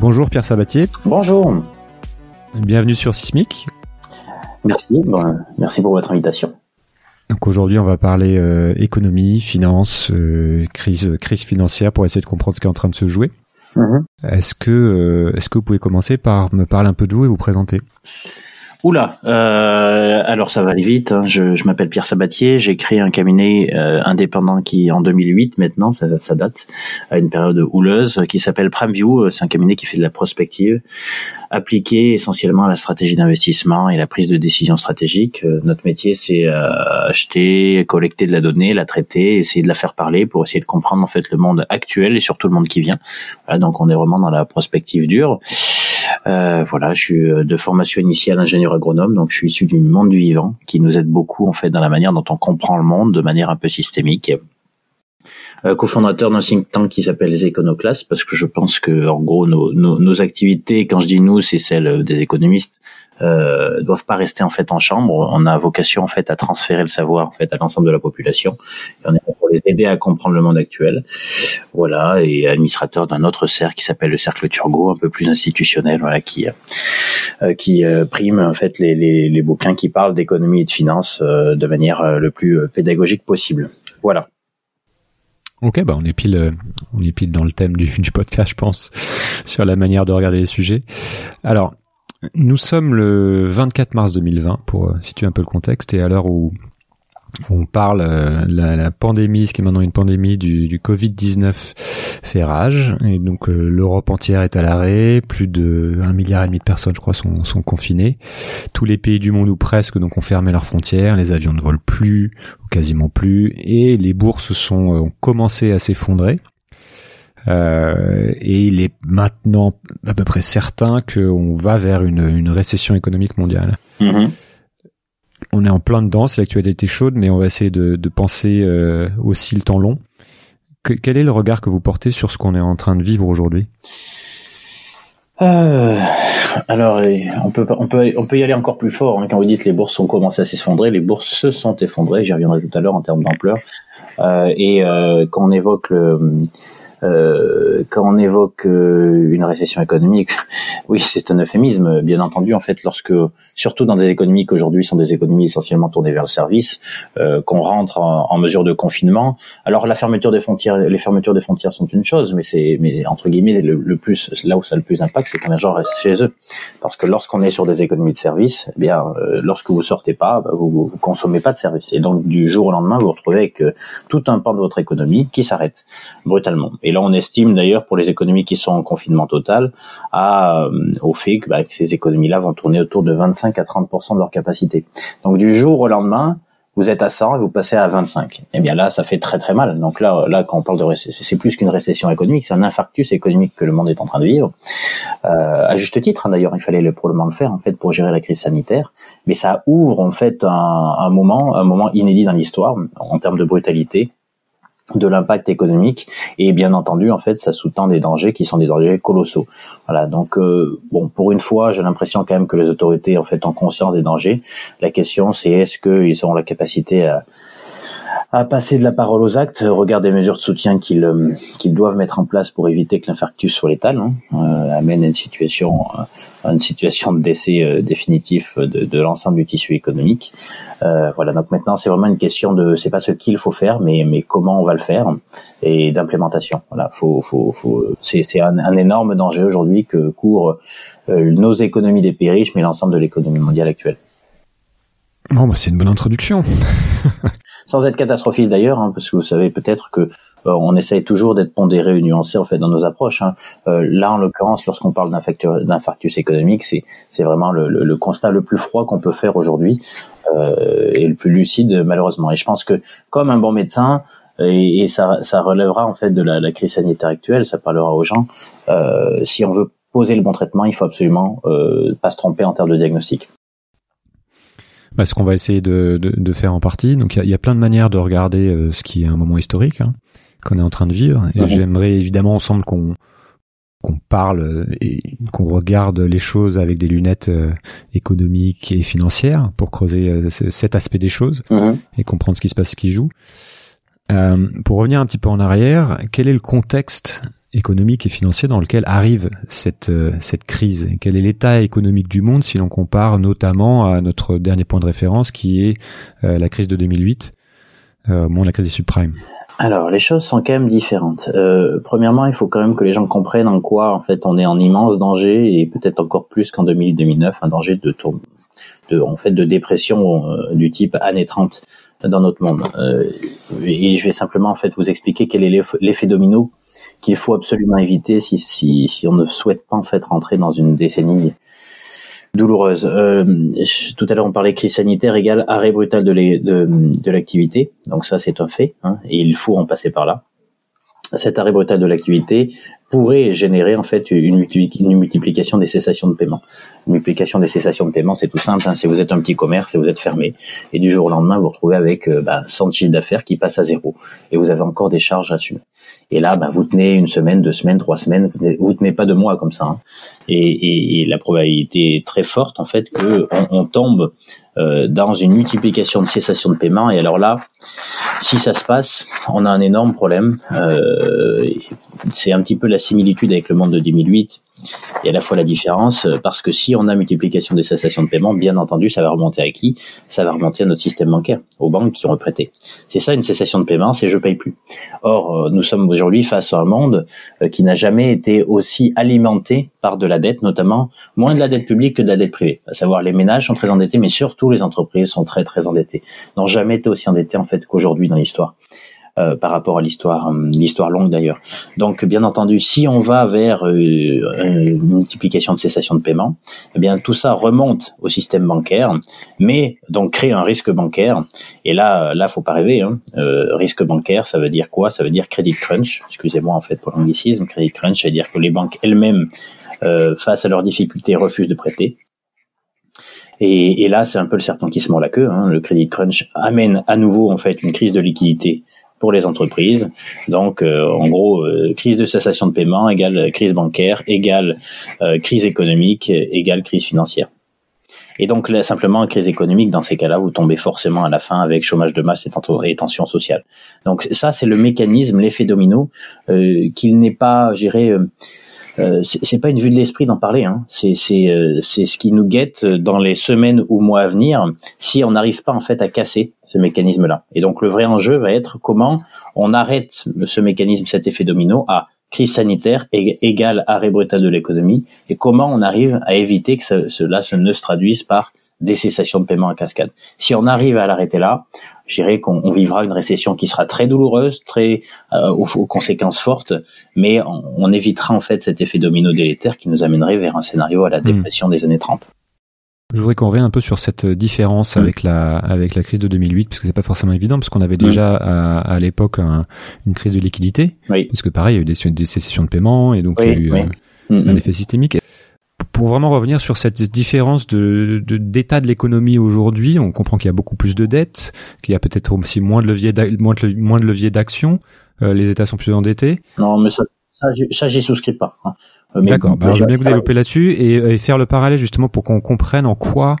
Bonjour Pierre Sabatier. Bonjour. Bienvenue sur Sismic. Merci. Bon, merci pour votre invitation. Donc aujourd'hui, on va parler euh, économie, finance, euh, crise, crise financière pour essayer de comprendre ce qui est en train de se jouer. Mhm. Est-ce que, euh, est-ce que vous pouvez commencer par me parler un peu de vous et vous présenter? Oula, euh, alors ça va aller vite. hein. Je, je m'appelle Pierre Sabatier. J'ai créé un cabinet euh, indépendant qui, en 2008 maintenant, ça, ça date, à une période houleuse, qui s'appelle PrimeView. C'est un cabinet qui fait de la prospective, appliqué essentiellement à la stratégie d'investissement et la prise de décision stratégique. Euh, notre métier, c'est euh, acheter, collecter de la donnée, la traiter, essayer de la faire parler pour essayer de comprendre en fait le monde actuel et surtout le monde qui vient. Voilà, donc on est vraiment dans la prospective dure. Euh, voilà, je suis euh, de formation initiale ingénieur agronome, donc je suis issu du monde du vivant, qui nous aide beaucoup en fait dans la manière dont on comprend le monde de manière un peu systémique. Euh, cofondateur d'un think tank qui s'appelle les Éconoclastes, parce que je pense que en gros nos, nos, nos activités, quand je dis nous, c'est celles des économistes, euh, doivent pas rester en fait en chambre. On a vocation en fait à transférer le savoir en fait à l'ensemble de la population. On est pour les aider à comprendre le monde actuel. Voilà, et administrateur d'un autre cercle qui s'appelle le cercle Turgot, un peu plus institutionnel, voilà, qui euh, qui euh, prime en fait les, les, les bouquins qui parlent d'économie et de finance euh, de manière euh, le plus euh, pédagogique possible. Voilà. Ok, bah on est pile, euh, on est pile dans le thème du, du podcast, je pense, sur la manière de regarder les sujets. Alors, nous sommes le 24 mars 2020 pour euh, situer un peu le contexte et à l'heure où on parle, euh, la, pandémie, ce qui est maintenant une pandémie du, du Covid-19 fait rage et donc euh, l'Europe entière est à l'arrêt, plus de un milliard et demi de personnes, je crois, sont, sont confinées. Tous les pays du monde ou presque donc ont fermé leurs frontières, les avions ne volent plus, ou quasiment plus, et les bourses sont ont commencé à s'effondrer. Euh, et il est maintenant à peu près certain qu'on va vers une, une récession économique mondiale. Mhm. On est en plein dedans, c'est l'actualité chaude, mais on va essayer de, de penser euh, aussi le temps long. Que- quel est le regard que vous portez sur ce qu'on est en train de vivre aujourd'hui? Euh, alors, on peut, on peut, on peut y aller encore plus fort. hein. Quand vous dites les bourses ont commencé à s'effondrer, les bourses se sont effondrées. J'y reviendrai tout à l'heure en termes d'ampleur. Euh, et euh, quand on évoque le, euh, quand on évoque euh, une récession économique, oui, c'est un euphémisme, bien entendu. En fait, lorsque, surtout dans des économies qui aujourd'hui sont des économies essentiellement tournées vers le service, euh, qu'on rentre en, mesure de confinement. Alors, la fermeture des frontières, les fermetures des frontières sont une chose, mais c'est, mais entre guillemets, le, plus, là où ça a le plus d'impact, c'est quand les gens restent chez eux. Parce que lorsqu'on est sur des économies de services, eh bien, euh, lorsque vous sortez pas, bah, vous, vous consommez pas de services. Et donc, du jour au lendemain, vous vous retrouvez avec euh, tout un pan de votre économie qui s'arrête brutalement. Là, on estime d'ailleurs pour les économies qui sont en confinement total à, euh, au fait que, bah, que ces économies-là vont tourner autour de 25 à 30 de leur capacité. Donc, du jour au lendemain, vous êtes à 100 et vous passez à 25. Eh bien là, ça fait très très mal. Donc là, là quand on parle de récession, c'est plus qu'une récession économique, c'est un infarctus économique que le monde est en train de vivre. Euh, à juste titre, hein, d'ailleurs, il fallait le, probablement le faire en fait pour gérer la crise sanitaire. Mais ça ouvre en fait un, un moment, un moment inédit dans l'histoire en termes de brutalité de l'impact économique. Et bien entendu en fait ça sous-tend des dangers qui sont des dangers colossaux. Voilà donc euh, bon pour une fois j'ai l'impression quand même que les autorités en fait ont conscience des dangers. La question c'est est-ce qu'ils auront la capacité à à passer de la parole aux actes, au regard des mesures de soutien qu'ils euh, qu'ils doivent mettre en place pour éviter que l'infarctus soit létal, hein, euh, amène à une situation, euh, à une situation de décès euh, définitif de, de l'ensemble du tissu économique. Euh, voilà, donc maintenant c'est vraiment une question de, c'est pas ce qu'il faut faire, mais mais comment on va le faire et d'implémentation. Voilà, faut, faut, faut, c'est c'est un, un énorme danger aujourd'hui que courent euh, nos économies des pays riches, mais l'ensemble de l'économie mondiale actuelle. Bon, bah, c'est une bonne introduction. sans être catastrophiste d'ailleurs, hein, parce que vous savez peut-être que euh, on essaye toujours d'être pondéré et nuancé en fait dans nos approches. Hein. Euh, là, en l'occurrence, lorsqu'on parle d'infarctus économique, c'est c'est vraiment le, le, le, constat le plus froid qu'on peut faire aujourd'hui euh, et le plus lucide malheureusement. Et je pense que comme un bon médecin, et, et ça, ça relèvera en fait de la, la, crise sanitaire actuelle, ça parlera aux gens. Euh, si on veut poser le bon traitement, il faut absolument euh, pas se tromper en termes de diagnostic. Bah, ce qu'on va essayer de, de, de, faire en partie. Donc il y, y a, plein de manières de regarder euh, ce qui est un moment historique hein, qu'on est en train de vivre. Et j'aimerais évidemment ensemble qu'on qu'on parle et qu'on regarde les choses avec des lunettes euh, économiques et financières pour creuser euh, cet aspect des choses et comprendre ce qui se passe, ce qui joue. Euh, pour revenir un petit peu en arrière, quel est le contexte économique et financier dans lequel arrive cette cette crise Quel est l'état économique du monde si l'on compare notamment à notre dernier point de référence qui est la crise de 2008, euh, la crise des subprimes? Alors, les choses sont quand même différentes. Euh, premièrement, il faut quand même que les gens comprennent en quoi, en fait, on est en immense danger et peut-être encore plus qu'en 2000-2009, un danger de, tour, de, en fait, de dépression euh, du type année 30 dans notre monde. Euh, et je vais simplement, en fait, vous expliquer quel est l'effet domino qu'il faut absolument éviter si, si, si on ne souhaite pas, en fait, rentrer dans une décennie douloureuse. Euh, tout à l'heure, on parlait crise sanitaire égale arrêt brutal de l'activité. Donc ça, c'est un fait, hein, et il faut en passer par là. Cet arrêt brutal de l'activité pourrait générer en fait une, multiplication des cessations de paiement. Une multiplication des cessations de paiement, c'est tout simple. Hein. si vous êtes un petit commerce et vous êtes fermé, et du jour au lendemain, vous vous retrouvez avec euh, bah, 100 chiffres d'affaires qui passent à zéro, et vous avez encore des charges à assumer. Et là, bah, vous tenez une semaine, deux semaines, trois semaines, vous tenez, pas deux mois comme ça. Hein. Et, la probabilité est très forte en fait que on, tombe euh, dans une multiplication de cessation de paiement. Et alors là, si ça se passe, on a un énorme problème. Euh, c'est un petit peu la similitude avec le monde de 2008 et à la fois la différence, euh, parce que si on a multiplication des cessations de paiement, bien entendu, ça va remonter à qui? Ça va remonter à notre système bancaire, aux banques qui ont prêté. C'est ça une cessation de paiement, c'est je paye plus. Or, euh, nous sommes aujourd'hui face à un monde euh, qui n'a jamais été aussi alimenté par de la dette, notamment moins de la dette publique que de la dette privée. À savoir, les ménages sont très endettés, mais surtout les entreprises sont très très endettées. N'ont jamais été aussi endettés en fait qu'aujourd'hui dans l'histoire. Euh, par rapport à l'histoire, euh, l'histoire longue d'ailleurs. Donc, bien entendu, si on va vers euh, une multiplication de cessation de paiement, eh bien tout ça remonte au système bancaire, mais donc crée un risque bancaire. Et là, là, faut pas rêver. Hein. risque bancaire, ça veut dire quoi? Ça veut dire credit crunch. Excusez-moi en fait pour l'anglicisme. Credit crunch, ça veut dire que les banques elles-mêmes, face à leurs difficultés, refusent de prêter. Et, et, là, c'est un peu le serpent qui se mord la queue. Hein. Le credit crunch amène à nouveau en fait une crise de liquidité pour les entreprises. Donc, euh, en gros, euh, crise de cessation de paiement égale crise bancaire, égale euh, crise économique, égale crise financière. Et donc, là, simplement, crise économique, dans ces cas-là, vous tombez forcément à la fin avec chômage de masse et tension sociale. Donc, ça, c'est le mécanisme, l'effet domino, qu'il n'est pas, je dirais, euh, c'est pas une vue de l'esprit d'en parler. Hein. C'est euh, c'est ce qui nous guette dans les semaines ou mois à venir si on n'arrive pas en fait à casser ce mécanisme-là. Et donc le vrai enjeu va être comment on arrête ce mécanisme, cet effet domino à crise sanitaire égale arrêt brutal de l'économie et comment on arrive à éviter que cela se ne se traduise par des cessations de paiement à cascade. Si on arrive à l'arrêter là, je dirais qu'on vivra une récession qui sera très douloureuse, très euh, aux, conséquences fortes, mais on, évitera en fait cet effet domino délétère qui nous amènerait vers un scénario à la hmm. dépression des années 30. Je voudrais qu'on revienne un peu sur cette différence hmm. avec la avec la crise de 2008 parce que c'est pas forcément évident parce qu'on avait déjà à, à l'époque une crise de liquidité oui. parce que pareil il y a eu des, des cessations de paiement et donc il y a eu euh, un effet systémique pour vraiment revenir sur cette différence de d'état de, l'économie aujourd'hui, on comprend qu'il y a beaucoup plus de dettes, qu'il y a peut-être aussi moins de levier moins de, moins de levier d'action. Euh, les États sont plus endettés. Non, mais ça, ça, j'y souscris pas. Euh, D'accord. Bah, je vais bien vous développer là-dessus et, et, faire le parallèle justement pour qu'on comprenne en quoi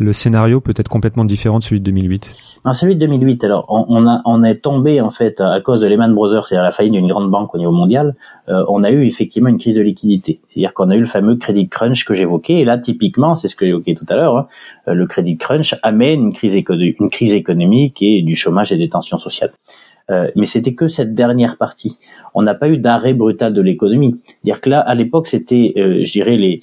le scénario peut être complètement différent de celui de 2008 En celui de 2008, alors on, a, on est tombé en fait à cause de Lehman Brothers, c'est-à-dire la faillite d'une grande banque au niveau mondial, euh, on a eu effectivement une crise de liquidité. C'est-à-dire qu'on a eu le fameux credit crunch que j'évoquais, et là typiquement, c'est ce que j'évoquais tout à l'heure, hein, euh, le credit crunch amène une crise, une crise économique et du chômage et des tensions sociales. Euh, mais c'était que cette dernière partie. On n'a pas eu d'arrêt brutal de l'économie. Dire que là, à l'époque, c'était, euh, les,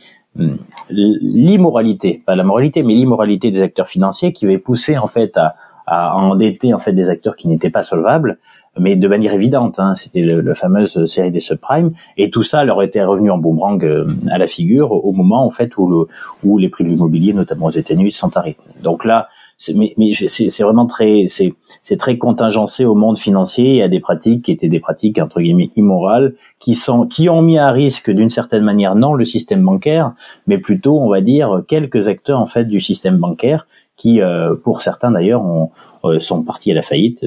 l'immoralité, pas la moralité, mais l'immoralité des acteurs financiers qui avait poussé en fait à, à endetter en fait des acteurs qui n'étaient pas solvables, mais de manière évidente. Hein, C'était la fameuse série des subprimes, et tout ça leur était revenu en boomerang euh, à la figure au moment en fait où, le, où les prix de l'immobilier, notamment aux États-Unis, sont arrêtés. Donc là, mais, mais c'est vraiment très, c'est très contingencé au monde financier. Et à des pratiques qui étaient des pratiques entre guillemets immorales, qui sont, qui ont mis à risque d'une certaine manière non le système bancaire, mais plutôt, on va dire, quelques acteurs en fait du système bancaire qui, euh, pour certains d'ailleurs, euh, sont partis à la faillite,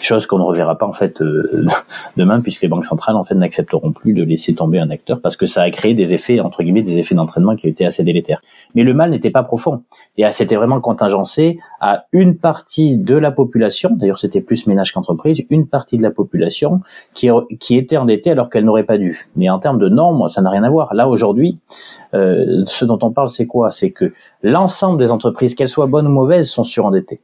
chose qu'on ne reverra pas en fait euh, demain, puisque les banques centrales en fait n'accepteront plus de laisser tomber un acteur parce que ça a créé des effets entre guillemets des effets d'entraînement qui étaient assez délétères. Mais le mal n'était pas profond et c'était vraiment contingencé à une partie de la population. D'ailleurs, c'était plus ménage qu'entreprise, une partie de la population qui qui était endettée alors qu'elle n'aurait pas dû. Mais en termes de normes, ça n'a rien à voir. Là aujourd'hui, euh, ce dont on parle, c'est quoi? C'est que l'ensemble des entreprises, qu'elles soient bonnes ou mauvaises, sont surendettées.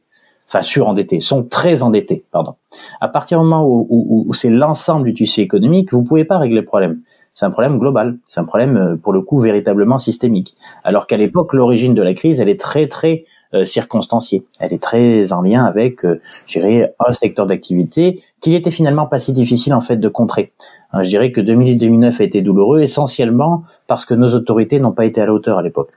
Enfin, surendettées, sont très endettées, pardon. À partir du moment où, c'est l'ensemble du tissu économique, vous pouvez pas régler le problème. C'est un problème global, c'est un problème euh, pour le coup véritablement systémique. Alors qu'à l'époque, l'origine de la crise, elle est très très euh, circonstanciée. Elle est très en lien avec, euh, un secteur d'activité qui était finalement pas si difficile en fait de contrer. Hein, je dirais que 2008-2009 a été douloureux essentiellement parce que nos autorités n'ont pas été à la hauteur à l'époque.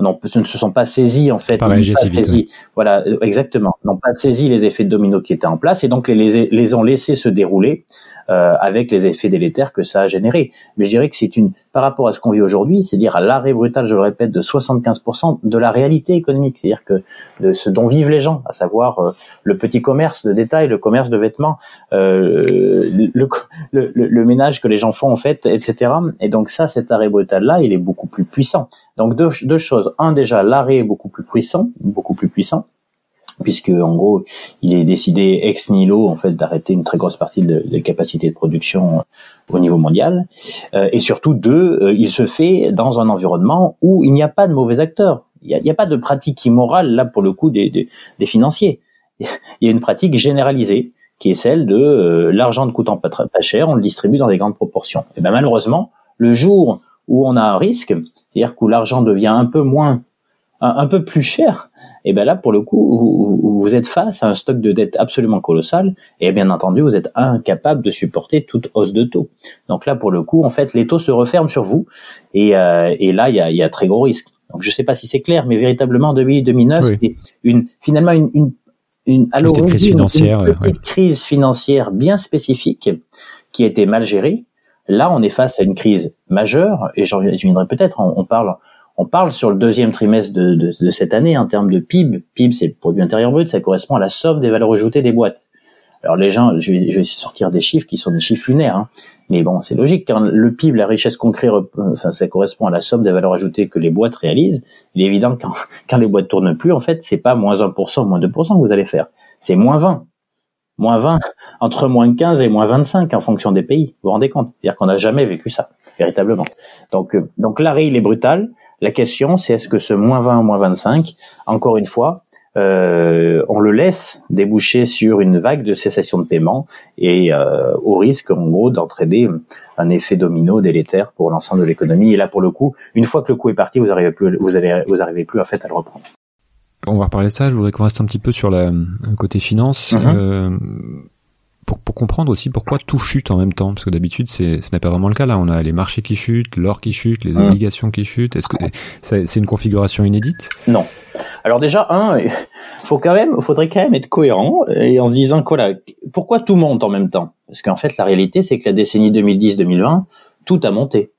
Non, ne se sont pas saisis en fait. Pas saisi, Voilà, euh, exactement. N'ont pas saisi les effets de domino qui étaient en place et donc les, les ont laissés se dérouler euh, avec les effets délétères que ça a généré. Mais je dirais que c'est une, par rapport à ce qu'on vit aujourd'hui, c'est-à-dire à, l'arrêt brutal, je le répète, de 75% de la réalité économique, c'est-à-dire que de ce dont vivent les gens, à savoir euh, le petit commerce de détail, le commerce de vêtements, euh, le, le, le, ménage que les gens font en fait, etc. Et donc ça, cet arrêt brutal-là, il est beaucoup plus puissant. Donc deux, choses. Un, déjà, l'arrêt est beaucoup plus puissant, beaucoup plus puissant puisque en gros il est décidé ex nihilo en fait d'arrêter une très grosse partie des capacités de production euh, au niveau mondial. Euh, et surtout deux euh, il se fait dans un environnement où il n'y a pas de mauvais acteurs. Il n'y a, pas de pratique immorale là pour le coup des, des, financiers. Il y a une pratique généralisée qui est celle de l'argent ne coûtant pas, pas cher on le distribue dans des grandes proportions. Et ben malheureusement le jour où on a un risque c'est-à-dire où l'argent devient un peu moins un peu plus cher et ben là, pour le coup, vous, êtes face à un stock de dette absolument colossal, et bien entendu, vous êtes incapable de supporter toute hausse de taux. Donc là, pour le coup, en fait, les taux se referment sur vous, et, euh, et là, il y a, y a, très gros risque. Donc je ne sais pas si c'est clair, mais véritablement, 2009, c'était une, finalement une, une, une, crise financière, une petite crise financière bien spécifique qui a été mal gérée. Là, on est face à une crise majeure, et j'en viendrai peut-être, on, on parle on parle sur le deuxième trimestre de, cette année en termes de PIB. PIB, c'est le produit intérieur brut, ça correspond à la somme des valeurs ajoutées des boîtes. Alors les gens, je vais, je vais sortir des chiffres qui sont des chiffres lunaires, hein. mais bon, c'est logique. Quand le PIB, la richesse concrète, ça correspond à la somme des valeurs ajoutées que les boîtes réalisent. Il est évident que quand, quand les boîtes tournent plus, en fait, c'est pas moins 1%, moins 2% que vous allez faire. C'est moins 20. Moins 20, entre moins 15 et moins 25 en fonction des pays. Vous vous rendez compte? C'est-à-dire qu'on n'a jamais vécu ça, véritablement. Donc, euh, donc l'arrêt, il est brutal. La question, c'est est-ce que ce moins 20 ou moins 25, encore une fois, euh, on le laisse déboucher sur une vague de cessation de paiement et euh, au risque, en gros, d'entraîner un effet domino délétère pour l'ensemble de l'économie. Et là, pour le coup, une fois que le coup est parti, vous arrivez plus, vous allez, vous plus en fait à le reprendre. On va reparler de ça. Je voudrais qu'on reste un petit peu sur la côté finance. Mm-hmm. euh, pour, pour, comprendre aussi pourquoi tout chute en même temps, parce que d'habitude c'est ce n'est pas vraiment le cas. Là, on a les marchés qui chutent, l'or qui chute, les mmh. obligations qui chutent. Est-ce que c'est une configuration inédite? Non. Alors déjà un, faut quand même, faudrait quand même être cohérent et en se disant quoi pourquoi tout monte en même temps? Parce qu'en fait, la réalité c'est que la décennie 2010-2020, tout a monté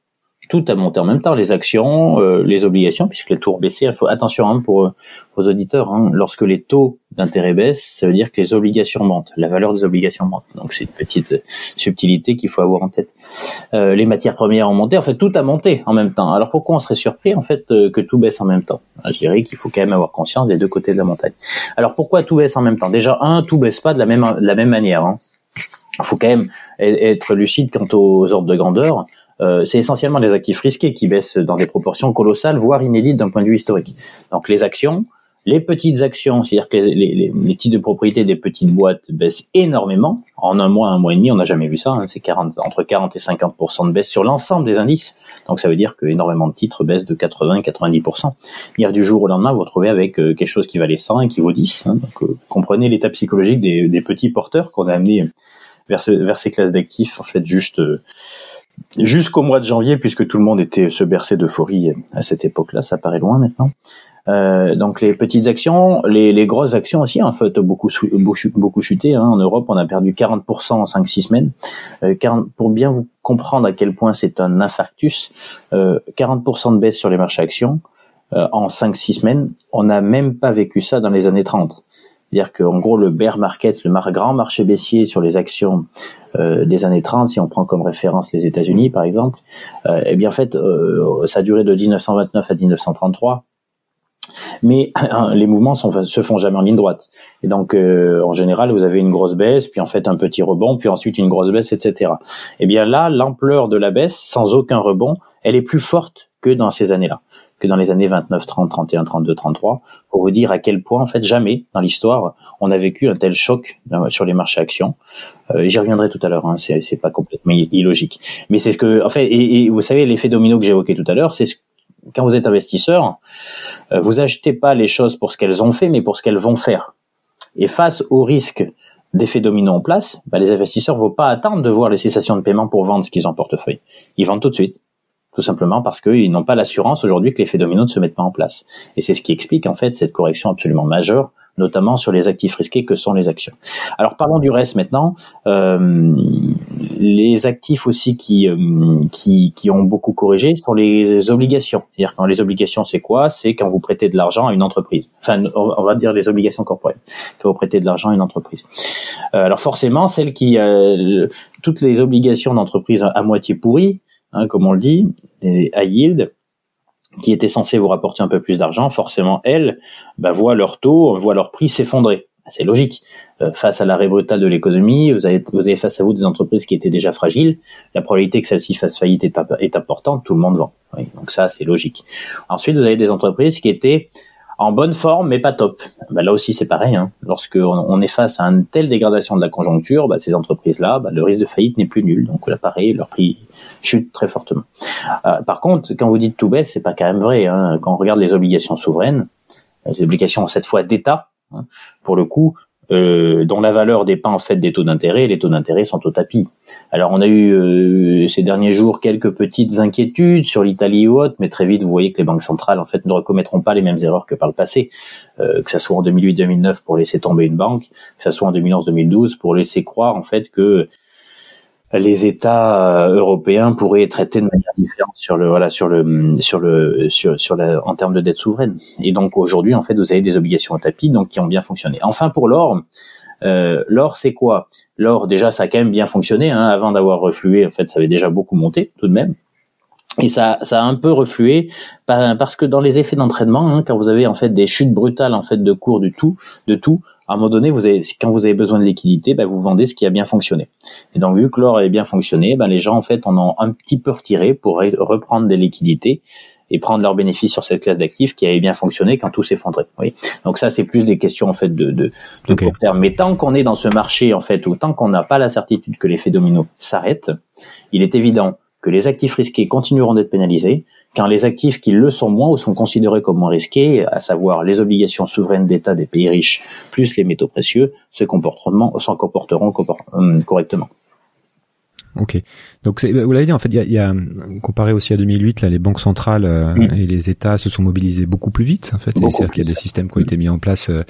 tout a monté en même temps, les actions, euh, les obligations, puisque les taux ont baissé. Il faut attention hein, pour vos auditeurs. Hein, lorsque les taux d'intérêt baissent, ça veut dire que les obligations montent, la valeur des obligations monte. Donc c'est une petite subtilité qu'il faut avoir en tête. Euh, les matières premières ont monté. En fait, tout a monté en même temps. Alors pourquoi on serait surpris en fait euh, que tout baisse en même temps? Ah, Je dirais qu'il faut quand même avoir conscience des deux côtés de la montagne. Alors pourquoi tout baisse en même temps? Déjà, un, tout baisse pas de la même de la même manière. Hein. Il faut quand même être lucide quant aux ordres de grandeur. Euh, c'est essentiellement les actifs risqués qui baissent dans des proportions colossales, voire inédites d'un point de vue historique. Donc les actions, les petites actions, c'est-à-dire que les, les, titres de propriété des petites boîtes baissent énormément. En un mois, un mois et demi, on n'a jamais vu ça. Hein, c'est 40, entre 40 et 50% de baisse sur l'ensemble des indices. Donc ça veut dire que énormément de titres baissent de 80-90% Hier du jour au lendemain, vous vous retrouvez avec euh, quelque chose qui valait 100 et qui vaut 10. Hein. donc euh, comprenez l'état psychologique des, des, petits porteurs qu'on a amené vers, ce, vers ces classes d'actifs. En fait, juste jusqu'au mois de janvier, puisque tout le monde était se berçait d'euphorie à cette époque-là, ça paraît loin maintenant. Euh, donc les petites actions, les, les, grosses actions aussi, en fait, beaucoup beaucoup chuté. Hein. En Europe, on a perdu 40% en 5-6 semaines. Euh, 40, pour bien vous comprendre à quel point c'est un infarctus, euh, 40% de baisse sur les marchés actions euh, en 5-6 semaines. On n'a même pas vécu ça dans les années 30. C'est-à-dire qu'en gros, le bear market, le grand marché baissier sur les actions euh, des années 30, si on prend comme référence les États-Unis, par exemple, euh, eh bien en fait, euh, ça a duré de 1929 à 1933 mais les mouvements sont, se font jamais en ligne droite. Et donc, euh, en général, vous avez une grosse baisse, puis en fait un petit rebond, puis ensuite une grosse baisse, etc. Et eh bien là, l'ampleur de la baisse, sans aucun rebond, elle est plus forte que dans ces années-là, que dans les années 29, 30, 31, 32, 33, pour vous dire à quel point, en fait, jamais dans l'histoire, on a vécu un tel choc euh, sur les marchés actions. Euh, J'y reviendrai tout à l'heure, hein, c'est pas complètement illogique. Mais c'est ce que, en fait, et, et vous savez, l'effet domino que j'évoquais tout à l'heure, c'est ce quand vous êtes investisseur, euh, vous achetez pas les choses pour ce qu'elles ont fait, mais pour ce qu'elles vont faire. Et face au risque d'effet domino en place, bah, les investisseurs ne vont pas attendre de voir les cessations de paiement pour vendre ce qu'ils ont en portefeuille. Ils vendent tout de suite tout simplement parce qu'ils n'ont pas l'assurance aujourd'hui que l'effet domino ne se mette pas en place. Et c'est ce qui explique en fait cette correction absolument majeure, notamment sur les actifs risqués que sont les actions. Alors parlons du reste maintenant. Euh, les actifs aussi qui, euh, qui, qui ont beaucoup corrigé sont les obligations. C'est-à-dire quand les obligations c'est quoi? C'est quand vous prêtez de l'argent à une entreprise. Enfin, on va dire les obligations corporelles. Quand vous prêtez de l'argent à une entreprise. Euh, alors forcément, celles qui euh, toutes les obligations d'entreprise à moitié pourries Hein, comme on le dit, des high yield, qui étaient censés vous rapporter un peu plus d'argent, forcément, elles, bah, voient leur taux, voient leur prix s'effondrer. C'est logique. Euh, face à l'arrêt brutal de l'économie, vous avez, face à vous des entreprises qui étaient déjà fragiles. La probabilité que celles-ci fassent faillite est, importante. Tout le monde vend. donc ça, c'est logique. Ensuite, vous avez des entreprises qui étaient en bonne forme, mais pas top. Bah, là aussi, c'est pareil. Hein. Lorsque on est face à une telle dégradation de la conjoncture, bah, ces entreprises-là, le risque de faillite n'est plus nul. Donc là, pareil, leur prix chute très fortement. Euh, par contre, quand vous dites tout baisse, c'est pas quand même vrai. Hein. Quand on regarde les obligations souveraines, les obligations cette fois d'État, hein, pour le coup, euh, dont la valeur dépend en fait des taux d'intérêt, les taux d'intérêt sont au tapis. Alors on a eu euh, ces derniers jours quelques petites inquiétudes sur l'Italie ou autre, mais très vite vous voyez que les banques centrales en fait ne recommettront pas les mêmes erreurs que par le passé, euh, que ça soit en 2008-2009 pour laisser tomber une banque, que ça soit en 2011-2012 pour laisser croire en fait que les États euh, européens pourraient traités de manière différente sur le voilà sur le sur le sur sur la, en termes de dette souveraine. Et donc aujourd'hui en fait vous avez des obligations au tapis donc qui ont bien fonctionné. Enfin pour l'or, euh, l'or c'est quoi? L'or déjà ça a quand même bien fonctionné hein, avant d'avoir reflué en fait ça avait déjà beaucoup monté tout de même. Et ça, ça a un peu reflué parce que dans les effets d'entraînement, hein, quand vous avez en fait des chutes brutales en fait de cours du tout, de tout, à un moment donné, vous avez, quand vous avez besoin de liquidité, ben, vous vendez ce qui a bien fonctionné. Et donc, vu que l'or a bien fonctionné, ben, les gens, en fait, en ont un petit peu retiré pour reprendre des liquidités et prendre leurs bénéfices sur cette classe d'actifs qui avait bien fonctionné quand tout s'effondrait. Oui. Donc ça, c'est plus des questions en fait de, de, de court terme. Mais tant qu'on est dans ce marché en fait, ou tant qu'on n'a pas la certitude que l'effet domino s'arrête, il est évident que les actifs risqués continueront d'être pénalisés, quand les actifs qui le sont moins ou sont considérés comme moins risqués, à savoir les obligations souveraines d'État des pays riches plus les métaux précieux, se comporteront, s'en comporteront euh, correctement. Ok. Donc vous l'avez dit en fait, il y a, comparé aussi à 2008, là, les banques centrales euh, mm. et les États se sont mobilisés beaucoup plus vite. En fait, c'est-à-dire qu'il y a des systèmes qui ont été mis en place euh,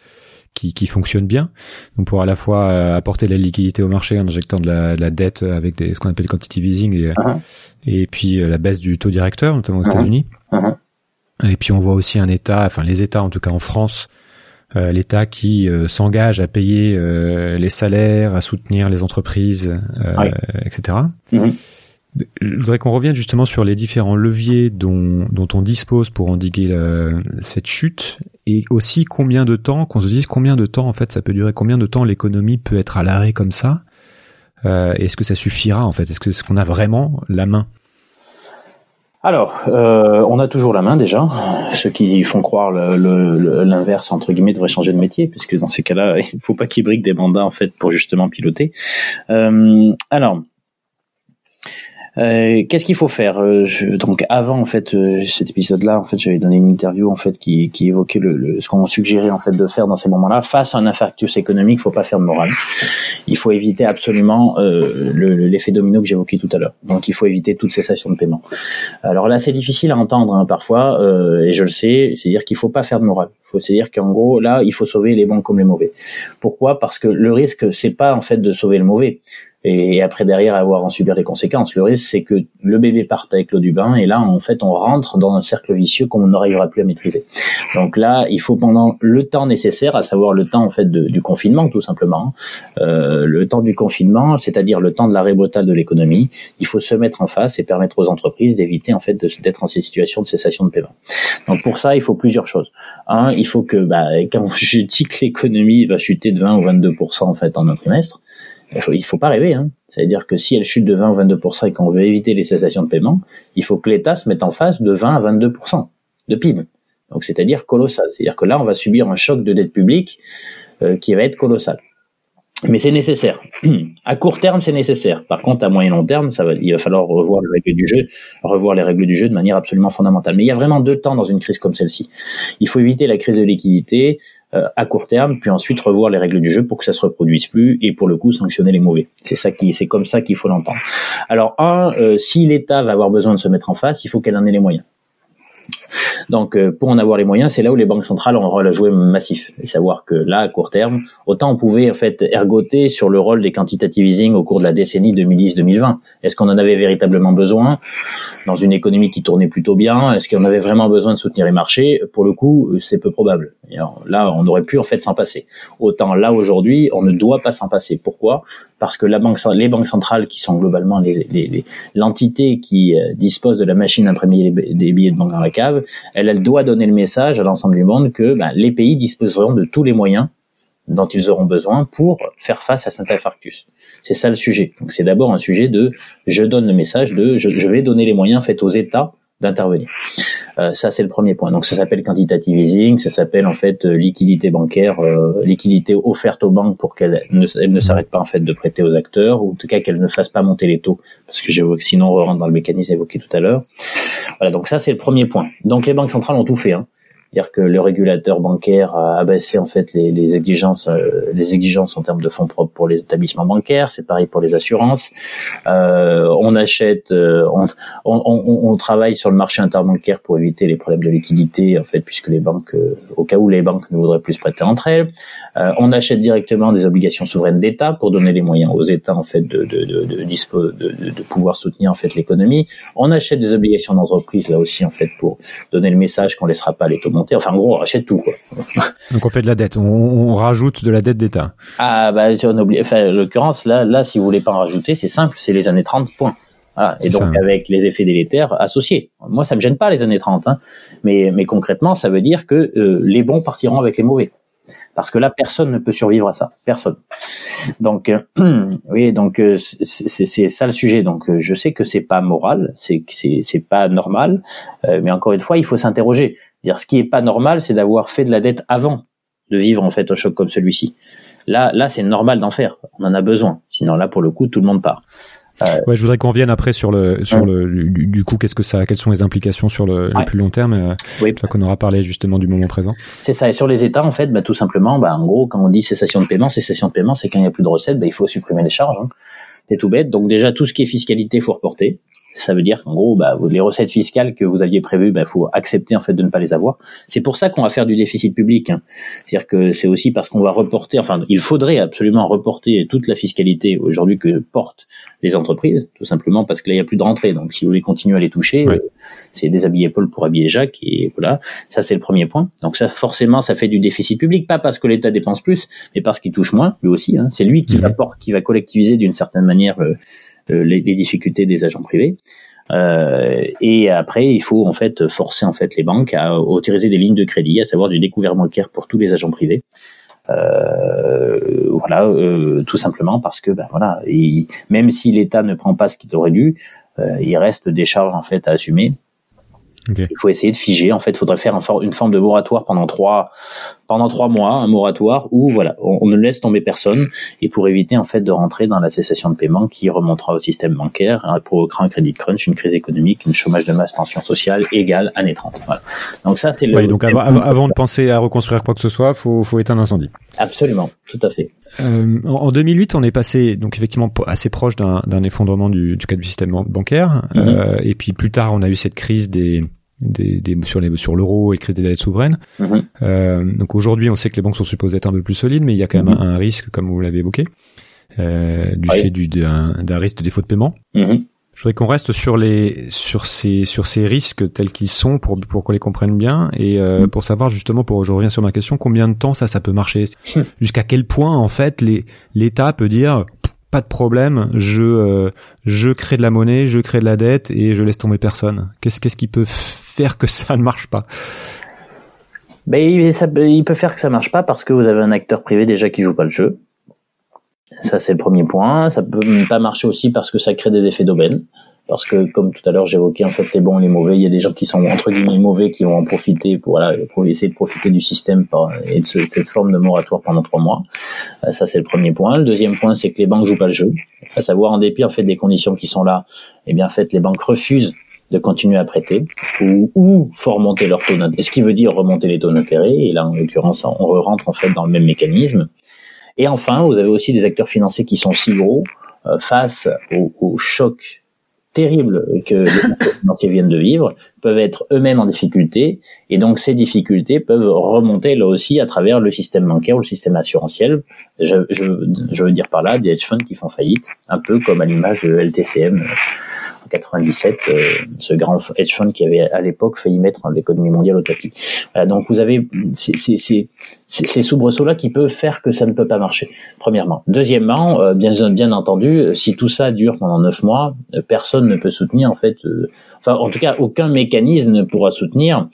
qui, qui fonctionnent bien. Donc pour à la fois apporter la liquidité au marché en injectant de la, de la dette avec des, ce qu'on appelle quantitative easing et, uh-huh et puis euh, la baisse du taux directeur, notamment aux uh-huh. États-Unis. Et puis on voit aussi un État, enfin les États en tout cas en France, euh, l'État qui euh, s'engage à payer les salaires, à soutenir les entreprises, etc. Mm-hmm. Je voudrais qu'on revienne justement sur les différents leviers dont, dont on dispose pour endiguer cette chute et aussi combien de temps, qu'on se dise combien de temps en fait ça peut durer, combien de temps l'économie peut être à l'arrêt comme ça. Est-ce que ça suffira en fait? Est-ce qu'on a vraiment la main? Alors, euh, on a toujours la main déjà. Ceux qui font croire l'inverse entre guillemets devraient changer de métier, puisque dans ces cas-là, il ne faut pas qu'ils briquent des mandats en fait pour justement piloter. Euh, alors, Euh, Qu'est-ce qu'il faut faire Euh, je, Donc avant en fait euh, cet épisode-là, en fait, j'avais donné une interview en fait qui, qui évoquait le, le- ce qu'on suggérait en fait de faire dans ces moments-là. Face à un infarctus économique, faut pas faire de morale. Il faut éviter absolument euh, le- le- l'effet domino que j'évoquais tout à l'heure. Donc il faut éviter toute cessation de paiement. Alors là, c'est difficile à entendre hein, parfois, euh, et je le sais. C'est-à-dire qu'il faut pas faire de morale. Il faut se dire qu'en gros là, il faut sauver les bons comme les mauvais. Pourquoi? Parce que le risque, c'est pas en fait de sauver le mauvais et après derrière avoir en subir les conséquences. Le risque, c'est que le bébé parte avec l'eau du bain et là, en fait, on rentre dans un cercle vicieux qu'on n'arrivera plus à maîtriser. Donc là, il faut pendant le temps nécessaire, à savoir le temps en fait du confinement, tout simplement, euh, le temps du confinement, c'est-à-dire le temps de l'arrêt brutal de l'économie, il faut se mettre en face et permettre aux entreprises d'éviter en fait d'être en ces situations de cessation de paiement. Donc pour ça, il faut plusieurs choses. Un, il faut que bah, quand je dis que l'économie va chuter de 20 ou 22% en fait en un trimestre, il faut, faut pas rêver. Hein. C'est-à-dire que si elle chute de 20 ou 22% et qu'on veut éviter les cessations de paiement, il faut que l'État se mette en face de 20 à 22% de PIB. Donc c'est-à-dire colossal. C'est-à-dire que là, on va subir un choc de dette publique euh, qui va être colossal. Mais c'est nécessaire. À court terme, c'est nécessaire. Par contre, à moyen long terme, il va falloir revoir les règles du jeu, revoir les règles du jeu de manière absolument fondamentale. Mais il y a vraiment deux temps dans une crise comme celle-ci. Il faut éviter la crise de liquidité à court terme, puis ensuite revoir les règles du jeu pour que ça se reproduise plus et pour le coup sanctionner les mauvais. C'est ça qui, c'est comme ça qu'il faut l'entendre. Alors un, euh, si l'État va avoir besoin de se mettre en face, il faut qu'elle en ait les moyens. Donc, euh, pour en avoir les moyens, c'est là où les banques centrales ont un rôle à jouer massif. Et savoir que là, à court terme, autant on pouvait en fait ergoter sur le rôle des quantitative easing au cours de la décennie 2010-2020. Est-ce qu'on en avait véritablement besoin dans une économie qui tournait plutôt bien? Est-ce qu'on avait vraiment besoin de soutenir les marchés? Pour le coup, euh, c'est peu probable. Là, on aurait pu en fait s'en passer. Autant là aujourd'hui, on ne doit pas s'en passer. Pourquoi? Parce que les banques centrales, qui sont globalement l'entité qui euh, dispose de la machine d'imprimer les- des billets de banque dans la cave, elle, elle doit donner le message à l'ensemble du monde que ben, les pays disposeront de tous les moyens dont ils auront besoin pour faire face à cet infarctus. C'est ça le sujet. Donc c'est d'abord un sujet de je donne le message de je, je vais donner les moyens faits aux États d'intervenir. Euh, ça c'est le premier point. Donc ça s'appelle quantitative easing, ça s'appelle en fait euh, liquidité bancaire, euh, liquidité offerte aux banques pour qu'elles ne, ne s'arrêtent pas en fait de prêter aux acteurs, ou en tout cas qu'elles ne fassent pas monter les taux, parce que sinon on rentre dans le mécanisme évoqué tout à l'heure. Voilà, donc ça c'est le premier point. Donc les banques centrales ont tout fait. Hein. C'est-à-dire que le régulateur bancaire a abaissé en fait les, les exigences, euh, les exigences en termes de fonds propres pour les établissements bancaires. C'est pareil pour les assurances. Euh, on achète, euh, on, on, on, on travaille sur le marché interbancaire pour éviter les problèmes de liquidité en fait, puisque les banques, euh, au cas où les banques ne voudraient plus prêter entre elles, on achète directement des obligations souveraines d'État pour donner les moyens aux États en fait de de, de, de, de, pouvoir soutenir en fait l'économie. On achète des obligations d'entreprise là aussi en fait pour donner le message qu'on laissera pas les taux Enfin en gros on achète tout quoi. Donc on fait de la dette, on, on rajoute de la dette d'État. Ah bah une obli- enfin, en l'occurrence là là si vous voulez pas en rajouter c'est simple c'est les années 30 points. Voilà. Et donc ça. avec les effets délétères associés. Moi ça me gêne pas les années 30 hein. mais mais concrètement ça veut dire que euh, les bons partiront avec les mauvais. Parce que là personne ne peut survivre à ça, personne. Donc euh, oui donc euh, c'est ça le sujet. Donc euh, je sais que c'est pas moral, c'est c'est pas normal, mais encore une fois il faut s'interroger. Dire ce qui est pas normal c'est d'avoir fait de la dette avant de vivre en fait un choc comme celui-ci. Là, là, c'est normal d'en faire. On en a besoin. Sinon, là, pour le coup, tout le monde part. Ouais, je voudrais qu'on revienne après sur le sur Ouais. le du, du coup qu'est-ce que ça quelles sont les implications sur le, plus long terme euh, Oui. une fois qu'on aura parlé justement du moment présent. C'est ça. Et sur les États, en fait, bah, tout simplement, bah, en gros, quand on dit cessation de paiement, cessation de paiement, c'est quand il n'y a plus de recettes, bah, il faut supprimer les charges. hein. C'est tout bête. Donc déjà, tout ce qui est fiscalité, faut reporter. Ça veut dire qu'en gros, bah, les recettes fiscales que vous aviez prévues, bah, faut accepter en fait de ne pas les avoir. C'est pour ça qu'on va faire du déficit public. hein. C'est-à-dire que c'est aussi parce qu'on va reporter, enfin, il faudrait absolument reporter toute la fiscalité aujourd'hui que portent les entreprises, tout simplement parce que là, il n'y a plus de rentrée. Donc, si vous voulez continuer à les toucher, euh, c'est déshabiller Paul pour habiller Jacques, et voilà. Ça, c'est le premier point. Donc, ça, forcément, ça fait du déficit public, pas parce que l'État dépense plus, mais parce qu'il touche moins, lui aussi. hein. C'est lui qui va qui va collectiviser d'une certaine manière euh, euh, les, les difficultés des agents privés. Euh, et après, il faut en fait forcer en fait les banques à autoriser des lignes de crédit, à savoir du découvert bancaire pour tous les agents privés. Euh, voilà, euh, tout simplement parce que ben voilà, il- même si l'État ne prend pas ce qu'il aurait dû, euh, il reste des charges en fait à assumer. Il faut essayer de figer. En fait, il faudrait faire un for- une forme de moratoire pendant trois pendant trois mois, un moratoire où voilà, on, on, ne laisse tomber personne et pour éviter en fait de rentrer dans la cessation de paiement qui remontera au système bancaire, hein, provoquera un crédit crunch, une crise économique, une chômage de masse, tension sociale égale année 30. Voilà. Donc ça c'est le. Oui, donc avant, avant, de penser à reconstruire quoi que ce soit, faut faut éteindre l'incendie. Absolument, tout à fait. Euh, en 2008, on est passé donc effectivement assez proche d'un effondrement du, du cadre du système bancaire, mm-hmm. euh, et puis plus tard, on a eu cette crise des des, des, sur les sur l'euro et crise des dettes souveraines. Mm-hmm. Euh, donc aujourd'hui, on sait que les banques sont supposées être un peu plus solides, mais il y a quand même mm-hmm. un, risque, comme vous l'avez évoqué, euh, du fait du d'un risque de défaut de paiement. Je voudrais qu'on reste sur les sur ces sur ces risques tels qu'ils sont pour pour qu'on les comprenne bien et euh, pour savoir justement pour je reviens sur ma question combien de temps ça ça peut marcher? Jusqu'à quel point en fait les l'État peut dire pas de problème, je euh, je crée de la monnaie, je crée de la dette et je laisse tomber personne. Qu'est-ce qu'est-ce qui peut faire que ça ne marche pas ben, il, peut faire que ça marche pas parce que vous avez un acteur privé déjà qui joue pas le jeu. Ça, c'est le premier point. Ça peut pas marcher aussi parce que ça crée des effets d'aubaine. Parce que, comme tout à l'heure j'évoquais, en fait, les bons, les mauvais, il y a des gens qui sont entre guillemets mauvais qui vont en profiter pour, essayer de profiter du système et de cette forme de moratoire pendant trois mois. Euh, ça, c'est le premier point. Le deuxième point, c'est que les banques jouent pas le jeu. À savoir, en dépit, en des conditions qui sont là, eh bien, en les banques refusent de continuer à prêter ou, ou remonter leur taux d'intérêt. Ce qui veut dire remonter les taux d'intérêt. Et là, en l'occurrence, on rentre en fait dans le même mécanisme. Et enfin, vous avez aussi des acteurs financiers qui sont si gros euh, face au, au, choc terrible que les financiers viennent de vivre, peuvent être eux-mêmes en difficulté, et donc ces difficultés peuvent remonter là aussi à travers le système bancaire ou le système assurantiel. Je, veux dire par là des hedge funds qui font faillite, un peu comme à l'image de LTCM 97, euh, ce grand hedge fund qui avait à l'époque failli mettre l'économie mondiale au tapis. donc vous avez ces, ces, soubresauts-là qui peuvent faire que ça ne peut pas marcher, premièrement. Deuxièmement, euh, bien, bien entendu, si tout ça dure pendant neuf mois, euh, personne ne peut soutenir, en fait, enfin en tout cas aucun mécanisme ne pourra soutenir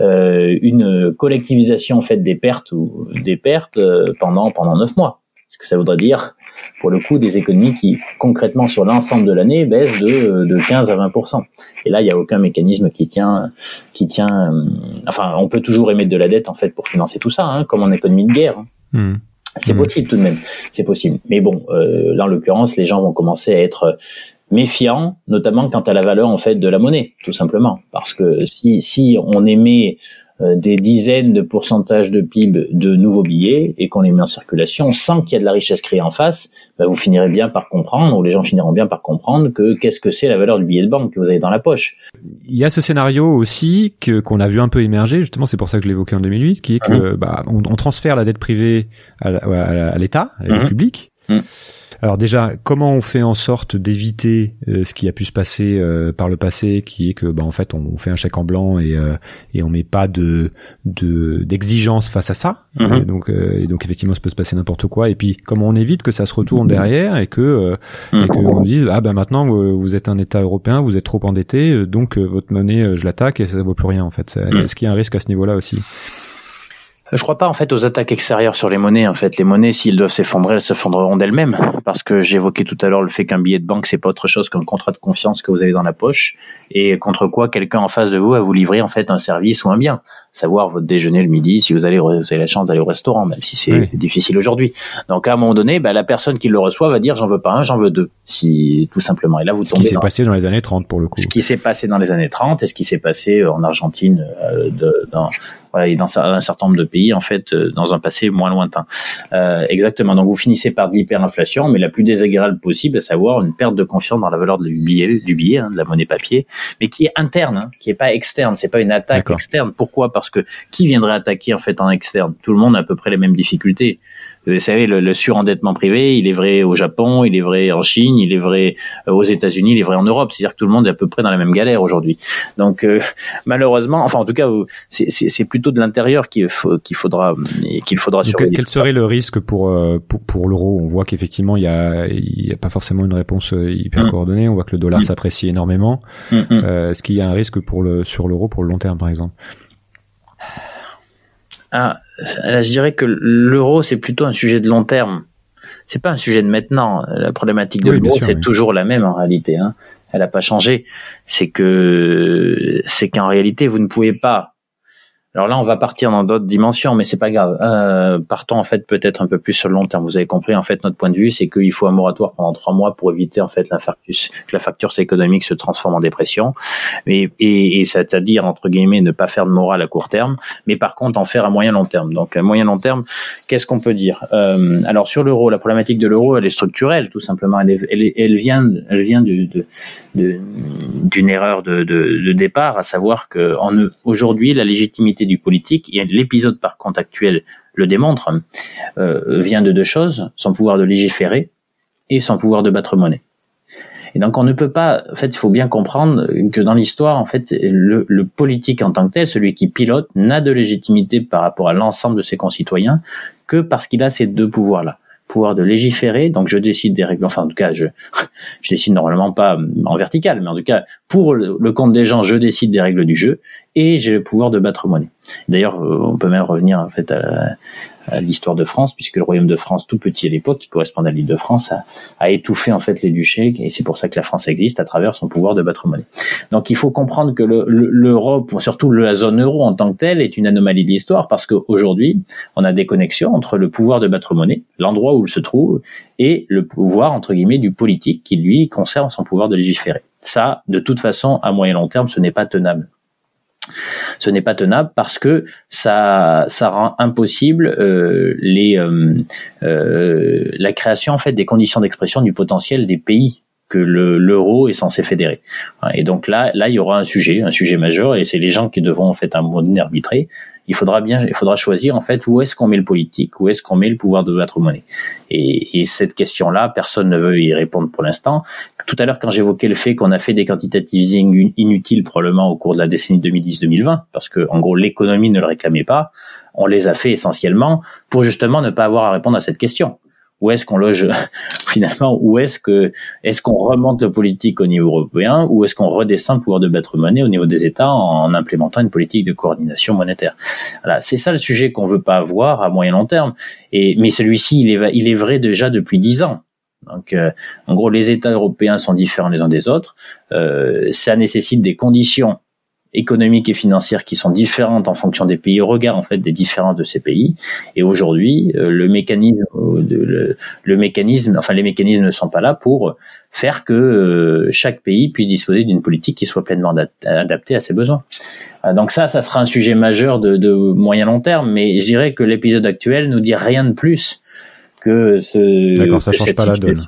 une collectivisation en fait des pertes ou des pertes pendant pendant neuf mois. Ce que ça voudrait dire pour le coup des économies qui concrètement sur l'ensemble de l'année baissent de, de 15 à 20% Et là, il n'y a aucun mécanisme qui tient, qui tient. Euh, enfin, on peut toujours émettre de la dette en fait pour financer tout ça, hein, comme en économie de guerre. Hmm. C'est hmm. possible tout de même, c'est possible. Mais bon, euh, là en l'occurrence, les gens vont commencer à être méfiants, notamment quant à la valeur en fait de la monnaie, tout simplement, parce que si si on émet euh, des dizaines de pourcentages de PIB de nouveaux billets et qu'on les met en circulation sans qu'il y a de la richesse créée en face, bah, vous finirez bien par comprendre, ou les gens finiront bien par comprendre que qu'est-ce que c'est la valeur du billet de banque que vous avez dans la poche. Il y a ce scénario aussi que qu'on a vu un peu émerger, justement c'est pour ça que je l'évoquais en 2008, qui est que mmh. bah, on, transfère la dette privée à l'État, à, l'État, public. Mmh. Alors déjà, comment on fait en sorte d'éviter euh, ce qui a pu se passer euh, par le passé, qui est que bah en fait on, fait un chèque en blanc et euh, et on met pas de de d'exigence face à ça. Mhm. Et donc et donc effectivement, ça peut se passer n'importe quoi. Et puis comment on évite que ça se retourne mhm. derrière et que et que on dise ah ben maintenant vous êtes un État européen, vous êtes trop endetté, donc votre monnaie je l'attaque et ça vaut plus rien en fait. Mhm. Est-ce qu'il y a un risque à ce niveau-là aussi? Je crois pas en fait aux attaques extérieures sur les monnaies. En fait, les monnaies, s'ils doivent s'effondrer, elles s'effondreront d'elles-mêmes. Parce que j'évoquais tout à l'heure le fait qu'un billet de banque, c'est pas autre chose qu'un contrat de confiance que vous avez dans la poche et contre quoi quelqu'un en face de vous va vous livrer en fait un service ou un bien savoir votre déjeuner le midi, si vous allez vous avez la chance d'aller au restaurant, même si c'est difficile aujourd'hui. Donc à un moment donné, bah, la personne qui le reçoit va dire j'en veux pas un, j'en veux deux, si tout simplement. Et là vous tombez. Ce qui s'est passé dans les années 30 pour le coup. Ce qui s'est passé dans les années 30 et ce qui s'est passé en Argentine, euh, de, dans voilà, et dans un certain nombre de pays en fait euh, dans un passé moins lointain. Euh, exactement. Donc vous finissez par de l'hyperinflation, mais la plus désagréable possible, à savoir une perte de confiance dans la valeur du billet, du billet, hein, de la monnaie papier, mais qui est interne, hein, qui est pas externe. C'est pas une attaque externe. Pourquoi? Parce que qui viendrait attaquer en fait en externe? Tout le monde a à peu près les mêmes difficultés. Vous savez, le, surendettement privé, il est vrai au Japon, il est vrai en Chine, il est vrai euh, aux États-Unis, il est vrai en Europe. C'est-à-dire que tout le monde est à peu près dans la même galère aujourd'hui. Donc euh, malheureusement, enfin en tout cas, c'est plutôt de l'intérieur qu'il faudra qu'il faudra surveiller. Quel serait le risque pour euh, pour, l'euro? On voit qu'effectivement il y a il y a pas forcément une réponse hyper mm. coordonnée. On voit que le dollar mm. s'apprécie énormément. Mm, est-ce qu'il y a un risque pour le sur l'euro pour le long terme par exemple? Ah, je dirais que l'euro, c'est plutôt un sujet de long terme. C'est pas un sujet de maintenant. La problématique de l'euro, c'est toujours la même en réalité. Hein. Elle n'a pas changé. C'est que c'est qu'en réalité, vous ne pouvez pas alors là, on va partir dans d'autres dimensions, mais c'est pas grave. Euh, partons en fait peut-être un peu plus sur le long terme. Vous avez compris en fait notre point de vue, c'est qu'il faut un moratoire pendant trois mois pour éviter en fait l'infarctus, que la facture économique se transforme en dépression, et, et, et c'est-à-dire entre guillemets ne pas faire de morale à court terme, mais par contre en faire à moyen long terme. Donc à moyen long terme, qu'est-ce qu'on peut dire? Euh, Alors sur l'euro, la problématique de l'euro, elle est structurelle, tout simplement. Elle, elle, elle vient, elle vient d'une de, de, d'une erreur de, de, départ, à savoir que aujourd'hui la légitimité du politique, et l'épisode par contre actuel le démontre, euh, vient de deux choses, son pouvoir de légiférer et son pouvoir de battre monnaie. Et donc on ne peut pas, en fait, il faut bien comprendre que dans l'histoire, en fait, le, le, politique en tant que tel, celui qui pilote, n'a de légitimité par rapport à l'ensemble de ses concitoyens que parce qu'il a ces deux pouvoirs-là pouvoir de légiférer, donc je décide des règles, enfin en tout cas je, je décide normalement pas en vertical, mais en tout cas pour le, compte des gens je décide des règles du jeu et j'ai le pouvoir de battre monnaie. D'ailleurs euh, on peut même revenir en fait à, l'histoire de France, puisque le royaume de France, tout petit à l'époque, qui correspondait à l'île de France, a, étouffé en fait les duchés, et c'est pour ça que la France existe à travers son pouvoir de battre monnaie. Donc il faut comprendre que l'Europe, surtout la zone euro en tant que telle, est une anomalie de l'histoire, parce qu'aujourd'hui, on a des connexions entre le pouvoir de battre monnaie, l'endroit où il se trouve, et le pouvoir, entre guillemets, du politique, qui lui conserve son pouvoir de légiférer. Ça, de toute façon, à moyen long terme, ce n'est pas tenable ce n'est pas tenable parce que ça, rend impossible euh, les, euh, euh, la création en fait des conditions d'expression du potentiel des pays que l'euro est censé fédérer. Et donc là, là, il y aura un sujet, un sujet majeur, et c'est les gens qui devront en fait un moment arbitrer il faudra bien, il faudra choisir en fait où est-ce qu'on met le politique, où est-ce qu'on met le pouvoir de battre monnaie. Et, et cette question-là, personne ne veut y répondre pour l'instant. Tout à l'heure, quand j'évoquais le fait qu'on a fait des quantitative easing inutiles probablement au cours de la décennie 2010-2020, parce que en gros l'économie ne le réclamait pas, on les a fait essentiellement pour justement ne pas avoir à répondre à cette question où est-ce qu'on loge finalement où est-ce que est-ce qu'on remonte le politique au niveau européen ou est-ce qu'on redescend le pouvoir de battre monnaie au niveau des États en implémentant une politique de coordination monétaire? Voilà c'est ça le sujet qu'on veut pas avoir à moyen long terme. Et mais celui-ci il est il est vrai déjà depuis dix ans. Donc, euh, en gros, les États européens sont différents les uns des autres. Euh, ça nécessite des conditions économiques et financières qui sont différentes en fonction des pays, au regard en fait des différences de ces pays. Et aujourd'hui, euh, le mécanisme, le, le, mécanisme, enfin les mécanismes ne sont pas là pour faire que euh, chaque pays puisse disposer d'une politique qui soit pleinement adaptée à ses besoins. Euh, donc ça, ça sera un sujet majeur de, de moyen long terme, mais je dirais que l'épisode actuel nous dit rien de plus que ce. D'accord, ça change pas la donne.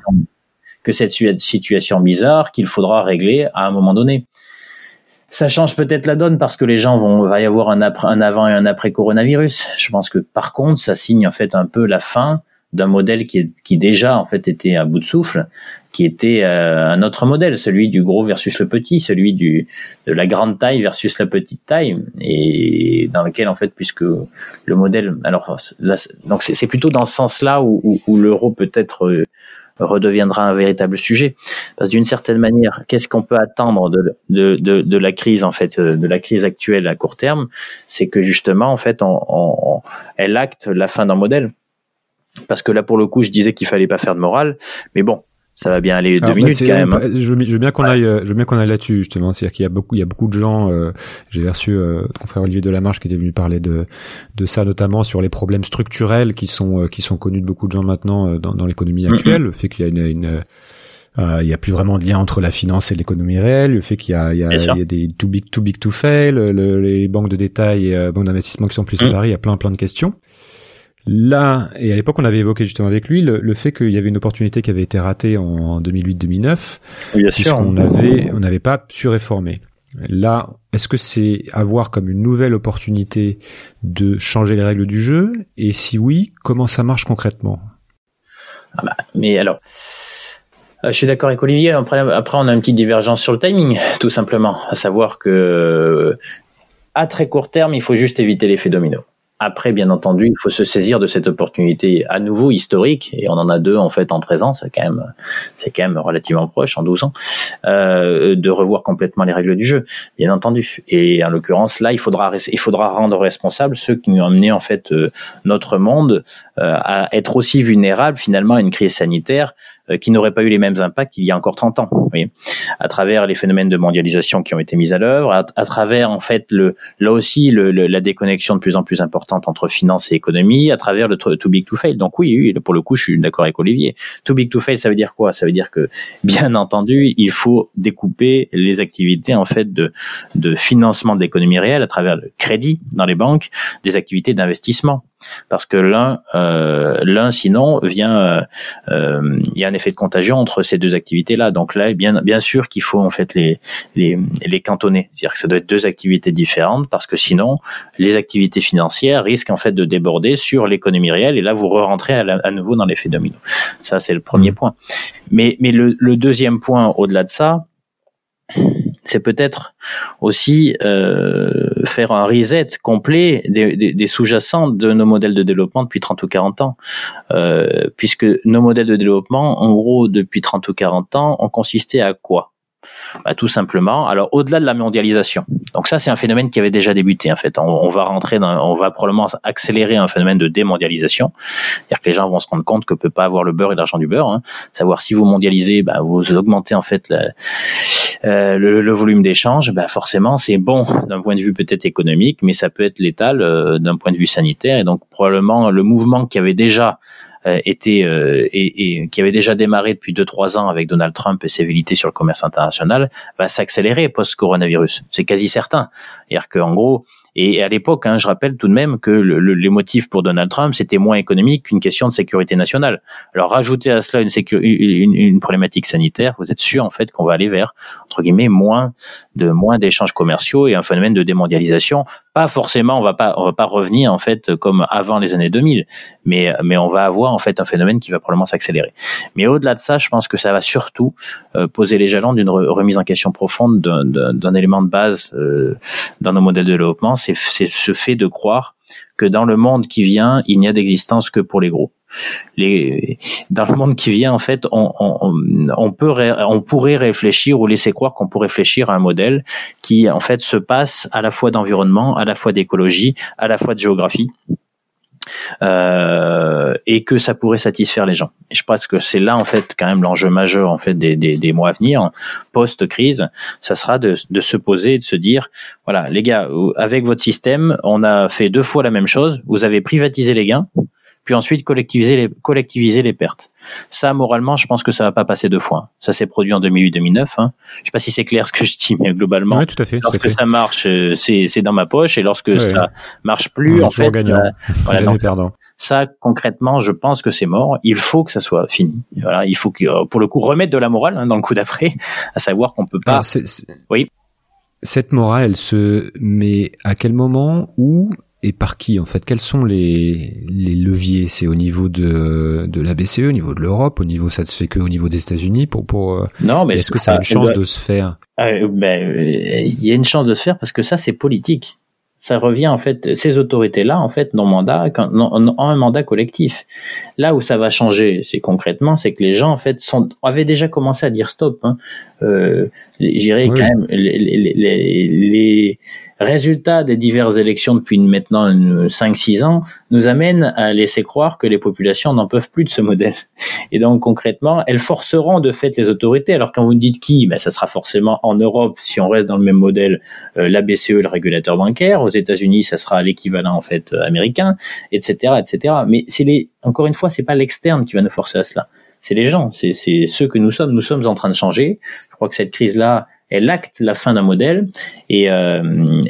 Que cette situation bizarre qu'il faudra régler à un moment donné. Ça change peut-être la donne parce que les gens vont, va y avoir un, après, un avant et un après coronavirus. Je pense que par contre, ça signe en fait un peu la fin d'un modèle qui, qui déjà en fait était à bout de souffle, qui était euh, un autre modèle, celui du gros versus le petit, celui du de la grande taille versus la petite taille, et dans lequel en fait puisque le modèle, alors là, donc c'est plutôt dans ce sens-là où, où, où l'euro peut être euh, redeviendra un véritable sujet. Parce d'une certaine manière, qu'est-ce qu'on peut attendre de, de, de, de, la crise en fait, de la crise actuelle à court terme, c'est que justement en fait, on, on, elle acte la fin d'un modèle. Parce que là, pour le coup, je disais qu'il fallait pas faire de morale, mais bon, ça va bien aller deux bah, minutes quand même. Hein. Je, veux bien qu'on aille, je veux bien qu'on aille là-dessus justement. C'est-à-dire qu'il y a beaucoup, il y a beaucoup de gens. Euh, J'ai reçu euh, ton frère Olivier Delamarche qui était venu parler de de ça notamment sur les problèmes structurels qui sont euh, qui sont connus de beaucoup de gens maintenant euh, dans, dans l'économie actuelle. Le fait qu'il y a une, une il y a plus vraiment de lien entre la finance et l'économie réelle. Le fait qu'il y a, il y a, il y a des too big, too big to fail, les banques de détail et banques d'investissement qui sont plus mm. séparées. Il y a plein, plein de questions. Là, et à l'époque, on avait évoqué justement avec lui le, fait qu'il y avait une opportunité qui avait été ratée en 2008-2009, puisqu'on avait, on n'avait pas su réformer. Là, est-ce que c'est à voir comme une nouvelle opportunité de changer les règles du jeu? Et si oui, comment ça marche concrètement? Ah bah, Mais alors, euh, je suis d'accord avec Olivier. Après, après, on a une petite divergence sur le timing, tout simplement. À savoir que, à très court terme, il faut juste éviter l'effet domino. Après, bien entendu, il faut se saisir de cette opportunité à nouveau historique, et on en a deux en fait en 13 ans, c'est quand même, c'est quand même relativement proche en 12 ans, euh, de revoir complètement les règles du jeu, bien entendu. Et en l'occurrence, là, il faudra, il faudra rendre responsables ceux qui nous ont amené en fait euh, notre monde euh, à être aussi vulnérable finalement à une crise sanitaire qui n'auraient pas eu les mêmes impacts qu'il y a encore 30 ans. À travers les phénomènes de mondialisation qui ont été mis à l'œuvre, à, travers en fait le, là aussi la déconnexion de plus en plus importante entre finance et économie, à travers le too big to fail. Donc oui, oui pour le coup, je suis d'accord avec Olivier. Too big to fail, ça veut dire quoi? Ça veut dire que bien entendu, il faut découper les activités en fait de financement de l'économie réelle à travers le crédit dans les banques, des activités d'investissement parce que l'un euh, l'un sinon vient euh, euh, il y a un effet de contagion entre ces deux activités là donc là bien bien sûr qu'il faut en fait les les les cantonner. C'est-à-dire que ça doit être deux activités différentes parce que sinon les activités financières risquent en fait de déborder sur l'économie réelle et là vous re rentrez à, à nouveau dans l'effet domino. Ça c'est le premier mmh. point. Mais mais le, le deuxième point au-delà de ça c'est peut-être aussi euh, faire un reset complet des, sous-jacents de nos modèles de développement depuis 30 ou 40 ans. Euh, puisque nos modèles de développement, en gros, depuis 30 ou 40 ans, ont consisté à quoi? Bah, tout simplement. Alors au-delà de la mondialisation. Donc ça c'est un phénomène qui avait déjà débuté en fait. On, va rentrer dans, on va probablement accélérer un phénomène de démondialisation. C'est-à-dire que les gens vont se rendre compte que peut pas avoir le beurre et l'argent du beurre. Hein. Savoir si vous mondialisez, bah, vous augmentez en fait euh, le, le, volume d'échange. Bah, forcément c'est bon d'un point de vue peut-être économique, mais ça peut être létal euh, d'un point de vue sanitaire. Et donc probablement le mouvement qui avait déjà était euh, et, et, qui avait déjà démarré depuis deux trois ans avec Donald Trump et ses sur le commerce international va s'accélérer post coronavirus. C'est quasi certain. C'est-à-dire qu'en gros et à l'époque, hein, je rappelle tout de même que le, le, les motifs pour Donald Trump, c'était moins économique qu'une question de sécurité nationale. Alors rajouter à cela une, une, une problématique sanitaire, vous êtes sûr en fait qu'on va aller vers entre guillemets moins de moins d'échanges commerciaux et un phénomène de démondialisation. Pas forcément, on va pas on va pas revenir en fait comme avant les années 2000, mais mais on va avoir en fait un phénomène qui va probablement s'accélérer. Mais au-delà de ça, je pense que ça va surtout euh, poser les jalons d'une remise en question profonde d'un élément de base euh, dans nos modèles de développement c'est ce fait de croire que dans le monde qui vient, il n'y a d'existence que pour les gros. Dans le monde qui vient, en fait, on, pourrait réfléchir ou laisser croire qu'on pourrait réfléchir à un modèle qui, en fait, se passe à la fois d'environnement, à la fois d'écologie, à la fois de géographie, euh, et que ça pourrait satisfaire les gens. Je pense que c'est là en fait quand même l'enjeu majeur en fait des, mois à venir, post-crise, ça sera de, de se poser et de se dire, voilà les gars, avec votre système, on a fait deux fois la même chose, vous avez privatisé les gains, puis ensuite collectiviser les, collectiviser les pertes. Ça, moralement, je pense que ça va pas passer deux fois. Ça s'est produit en 2008-2009. Hein. Je sais pas si c'est clair ce que je dis, mais globalement, tout à fait, lorsque ça marche, euh, c'est dans ma poche, et lorsque ça marche plus, en fait, gagnant. Euh, voilà, perdant. Ça, concrètement, je pense que c'est mort. Il faut que ça soit fini. Voilà, il faut que, euh, pour le coup, remettre de la morale hein, dans le coup d'après, à savoir qu'on peut pas. Alors, c Oui. Cette morale, elle se met à quel moment où et par qui en fait Quels sont les, les leviers? C'est au niveau de, de la BCE, au niveau de l'Europe, au niveau ça se fait que au niveau des États-Unis pour pour euh, Non, mais est-ce que ça a une chance de se faire? Euh, Ben il y a une chance de se faire parce que ça c'est politique. Ça revient en fait ces autorités là en fait non mandat quand, non, un mandat collectif. Là où ça va changer, c'est concrètement, c'est que les gens en fait sont avaient déjà commencé à dire stop. Hein. Euh, J'irais quand même les, les, les, les résultats des diverses élections depuis maintenant 5-6 ans nous amènent à laisser croire que les populations n'en peuvent plus de ce modèle. Et donc concrètement, elles forceront de fait les autorités. Alors quand vous dites qui, ben, ça sera forcément en Europe, si on reste dans le même modèle, euh, la BCE, le régulateur bancaire. Aux États-Unis, ça sera l'équivalent en fait euh, américain, etc., etc. Mais c'est les, encore une fois, c'est pas l'externe qui va nous forcer à cela. C'est les gens, c'est ceux que nous sommes. Nous sommes en train de changer. Je crois que cette crise-là, elle acte la fin d'un modèle et euh,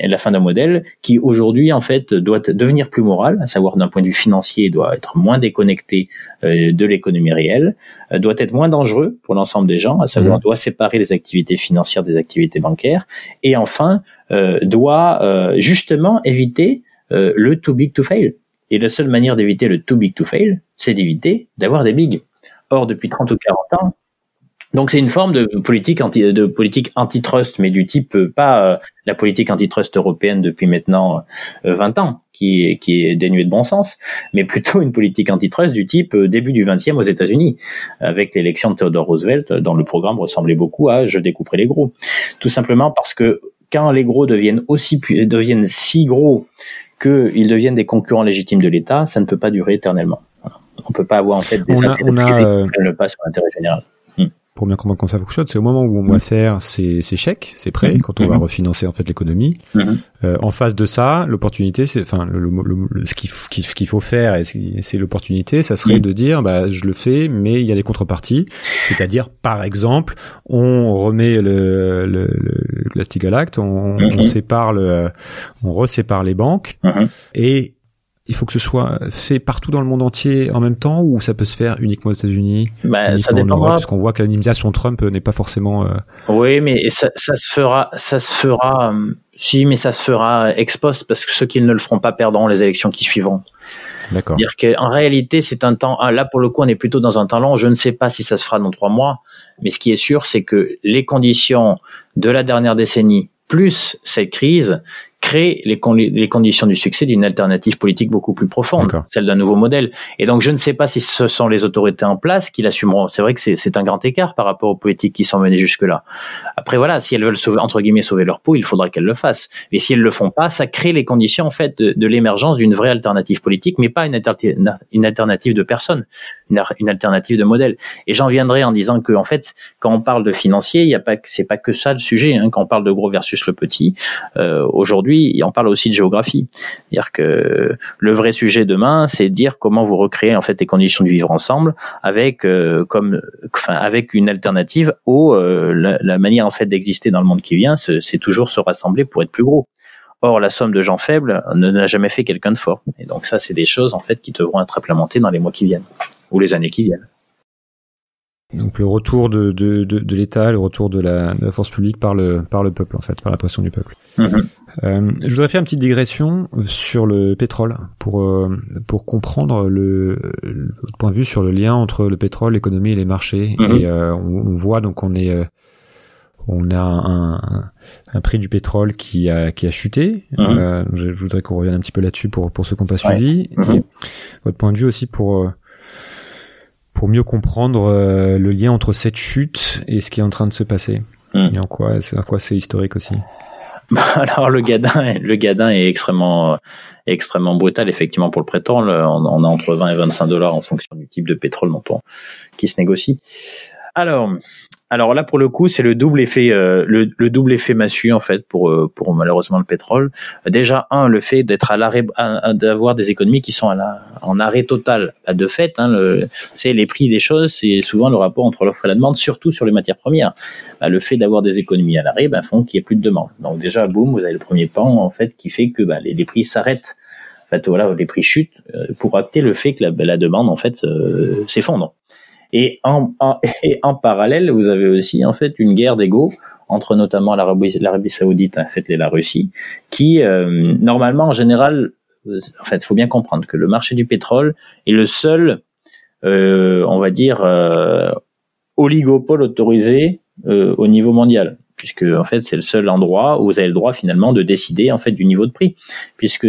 la fin d'un modèle qui aujourd'hui en fait doit devenir plus moral, à savoir d'un point de vue financier doit être moins déconnecté euh, de l'économie réelle, euh, doit être moins dangereux pour l'ensemble des gens, à savoir mmh. doit séparer les activités financières des activités bancaires et enfin euh, doit euh, justement éviter le too big to fail. Et la seule manière d'éviter le too big to fail, c'est d'éviter d'avoir des bigs. Or, depuis 30 ou 40 ans, donc c'est une forme de politique anti de antitrust, mais du type euh, pas euh, la politique antitrust européenne depuis maintenant 20 euh, ans, qui est, dénuée de bon sens, mais plutôt une politique antitrust du type début du 20e aux États-Unis, avec l'élection de Theodore Roosevelt, dont le programme ressemblait beaucoup à je découperai les gros, tout simplement parce que quand les gros deviennent aussi deviennent si gros qu'ils deviennent des concurrents légitimes de l'État, ça ne peut pas durer éternellement. On peut pas avoir en fait des On a- on a, euh, qui le pas sur l'intérêt général. pour bien comprendre comment ça fonctionne, c'est au moment où on va faire ces, ces chèques, ces prêts, Mhm. quand on va refinancer en fait l'économie. Euh, en face de ça, l'opportunité, c'est, enfin, le, le- le- ce qu'il faut faire, et c'est l'opportunité, ça serait de dire, bah, je le fais, mais il y a des contreparties. C'est-à-dire, par exemple, on remet le, le, le Glass-Steagall Act, on, on sépare le, on resépare les banques, et il faut que ce soit fait partout dans le monde entier en même temps, ou ça peut se faire uniquement aux États-Unis Bah, ça dépendra. parce qu'on voit que l'anonymisation Trump n'est pas forcément. euh, Oui, mais ça, ça se fera, ça se fera. euh, si, mais ça se fera ex post parce que ceux qui ne le feront pas perdront les élections qui suivront. D'accord. dire qu'en réalité, c'est un temps. ah, Là, pour le coup, on est plutôt dans un temps long. Je ne sais pas si ça se fera dans trois mois, mais ce qui est sûr, c'est que les conditions de la dernière décennie plus cette crise créent les, con- les conditions du succès d'une alternative politique beaucoup plus profonde, celle d'un nouveau modèle. Et donc, je ne sais pas si ce sont les autorités en place qui l'assumeront. C'est vrai que c'est un grand écart par rapport aux politiques qui sont menées jusque-là. Après, voilà, si elles veulent sauver, entre guillemets sauver leur peau, il faudra qu'elles le fassent. Et si elles le font pas, ça crée les conditions en fait de, de l'émergence d'une vraie alternative politique, mais pas une, alterti- une alternative de personne, une, alternative de modèle. Et j'en viendrai en disant que en fait, quand on parle de financier, il y a pas, c'est pas que ça le sujet. Hein, quand on parle de gros versus le petit, euh, aujourd'hui, on parle aussi de géographie. C'est-à-dire que le vrai sujet demain, c'est de dire comment vous recréez en fait les conditions de vivre ensemble avec euh, comme enfin avec une alternative au euh, la, la manière en fait d'exister dans le monde qui vient, c'est toujours se rassembler pour être plus gros. Or, la somme de gens faibles n'a jamais fait quelqu'un de fort. Et donc ça, c'est des choses en fait qui devront être implémentées dans les mois qui viennent ou les années qui viennent. Donc le retour de, de, de, de l'État, le retour de la, de la force publique par le, par le peuple, en fait, par la pression du peuple. Mhm. Euh, je voudrais faire une petite digression sur le pétrole pour, euh, pour comprendre le, le- votre point de vue sur le lien entre le pétrole, l'économie et les marchés. Et euh, on, on voit donc on est... euh, on a un, un, un prix du pétrole qui a, qui a chuté. Mhm. Euh, je, je voudrais qu'on revienne un petit peu là-dessus pour, pour ceux qui n'ont pas Ouais. suivi. Et votre point de vue aussi pour, euh, pour mieux comprendre euh, le lien entre cette chute et ce qui est en train de se passer. Mhm. Et en quoi, en quoi c'est historique aussi. Alors le gadin, le gadin est extrêmement, euh, extrêmement brutal effectivement pour le pétrole. On, on a entre 20 et 25 dollars en fonction du type de pétrole dont on, qui se négocie. Alors, alors là pour le coup c'est le double effet, euh, le, le double effet massue en fait pour euh, pour malheureusement le pétrole. Déjà un le fait d'être à l'arrêt, d'avoir des économies qui sont à la, en arrêt total. Bah, de fait, hein, le, c'est les prix des choses, c'est souvent le rapport entre l'offre et la demande, surtout sur les matières premières bah, le fait d'avoir des économies à l'arrêt bah, font qu'il n'y ait plus de demande. Donc déjà, boum, vous avez le premier pan en fait qui fait que bah, les, les prix s'arrêtent. En fait, voilà, les prix chutent euh, pour acter le fait que la, la demande en fait euh, s'effondre. Et en, en, et en parallèle, vous avez aussi en fait une guerre d'ego entre notamment l'Arabie Saoudite en fait et la Russie, qui euh, normalement en général, en fait, faut bien comprendre que le marché du pétrole est le seul, euh, on va dire, euh, oligopole autorisé euh, au niveau mondial puisque en fait c'est le seul endroit où vous avez le droit finalement de décider en fait du niveau de prix puisque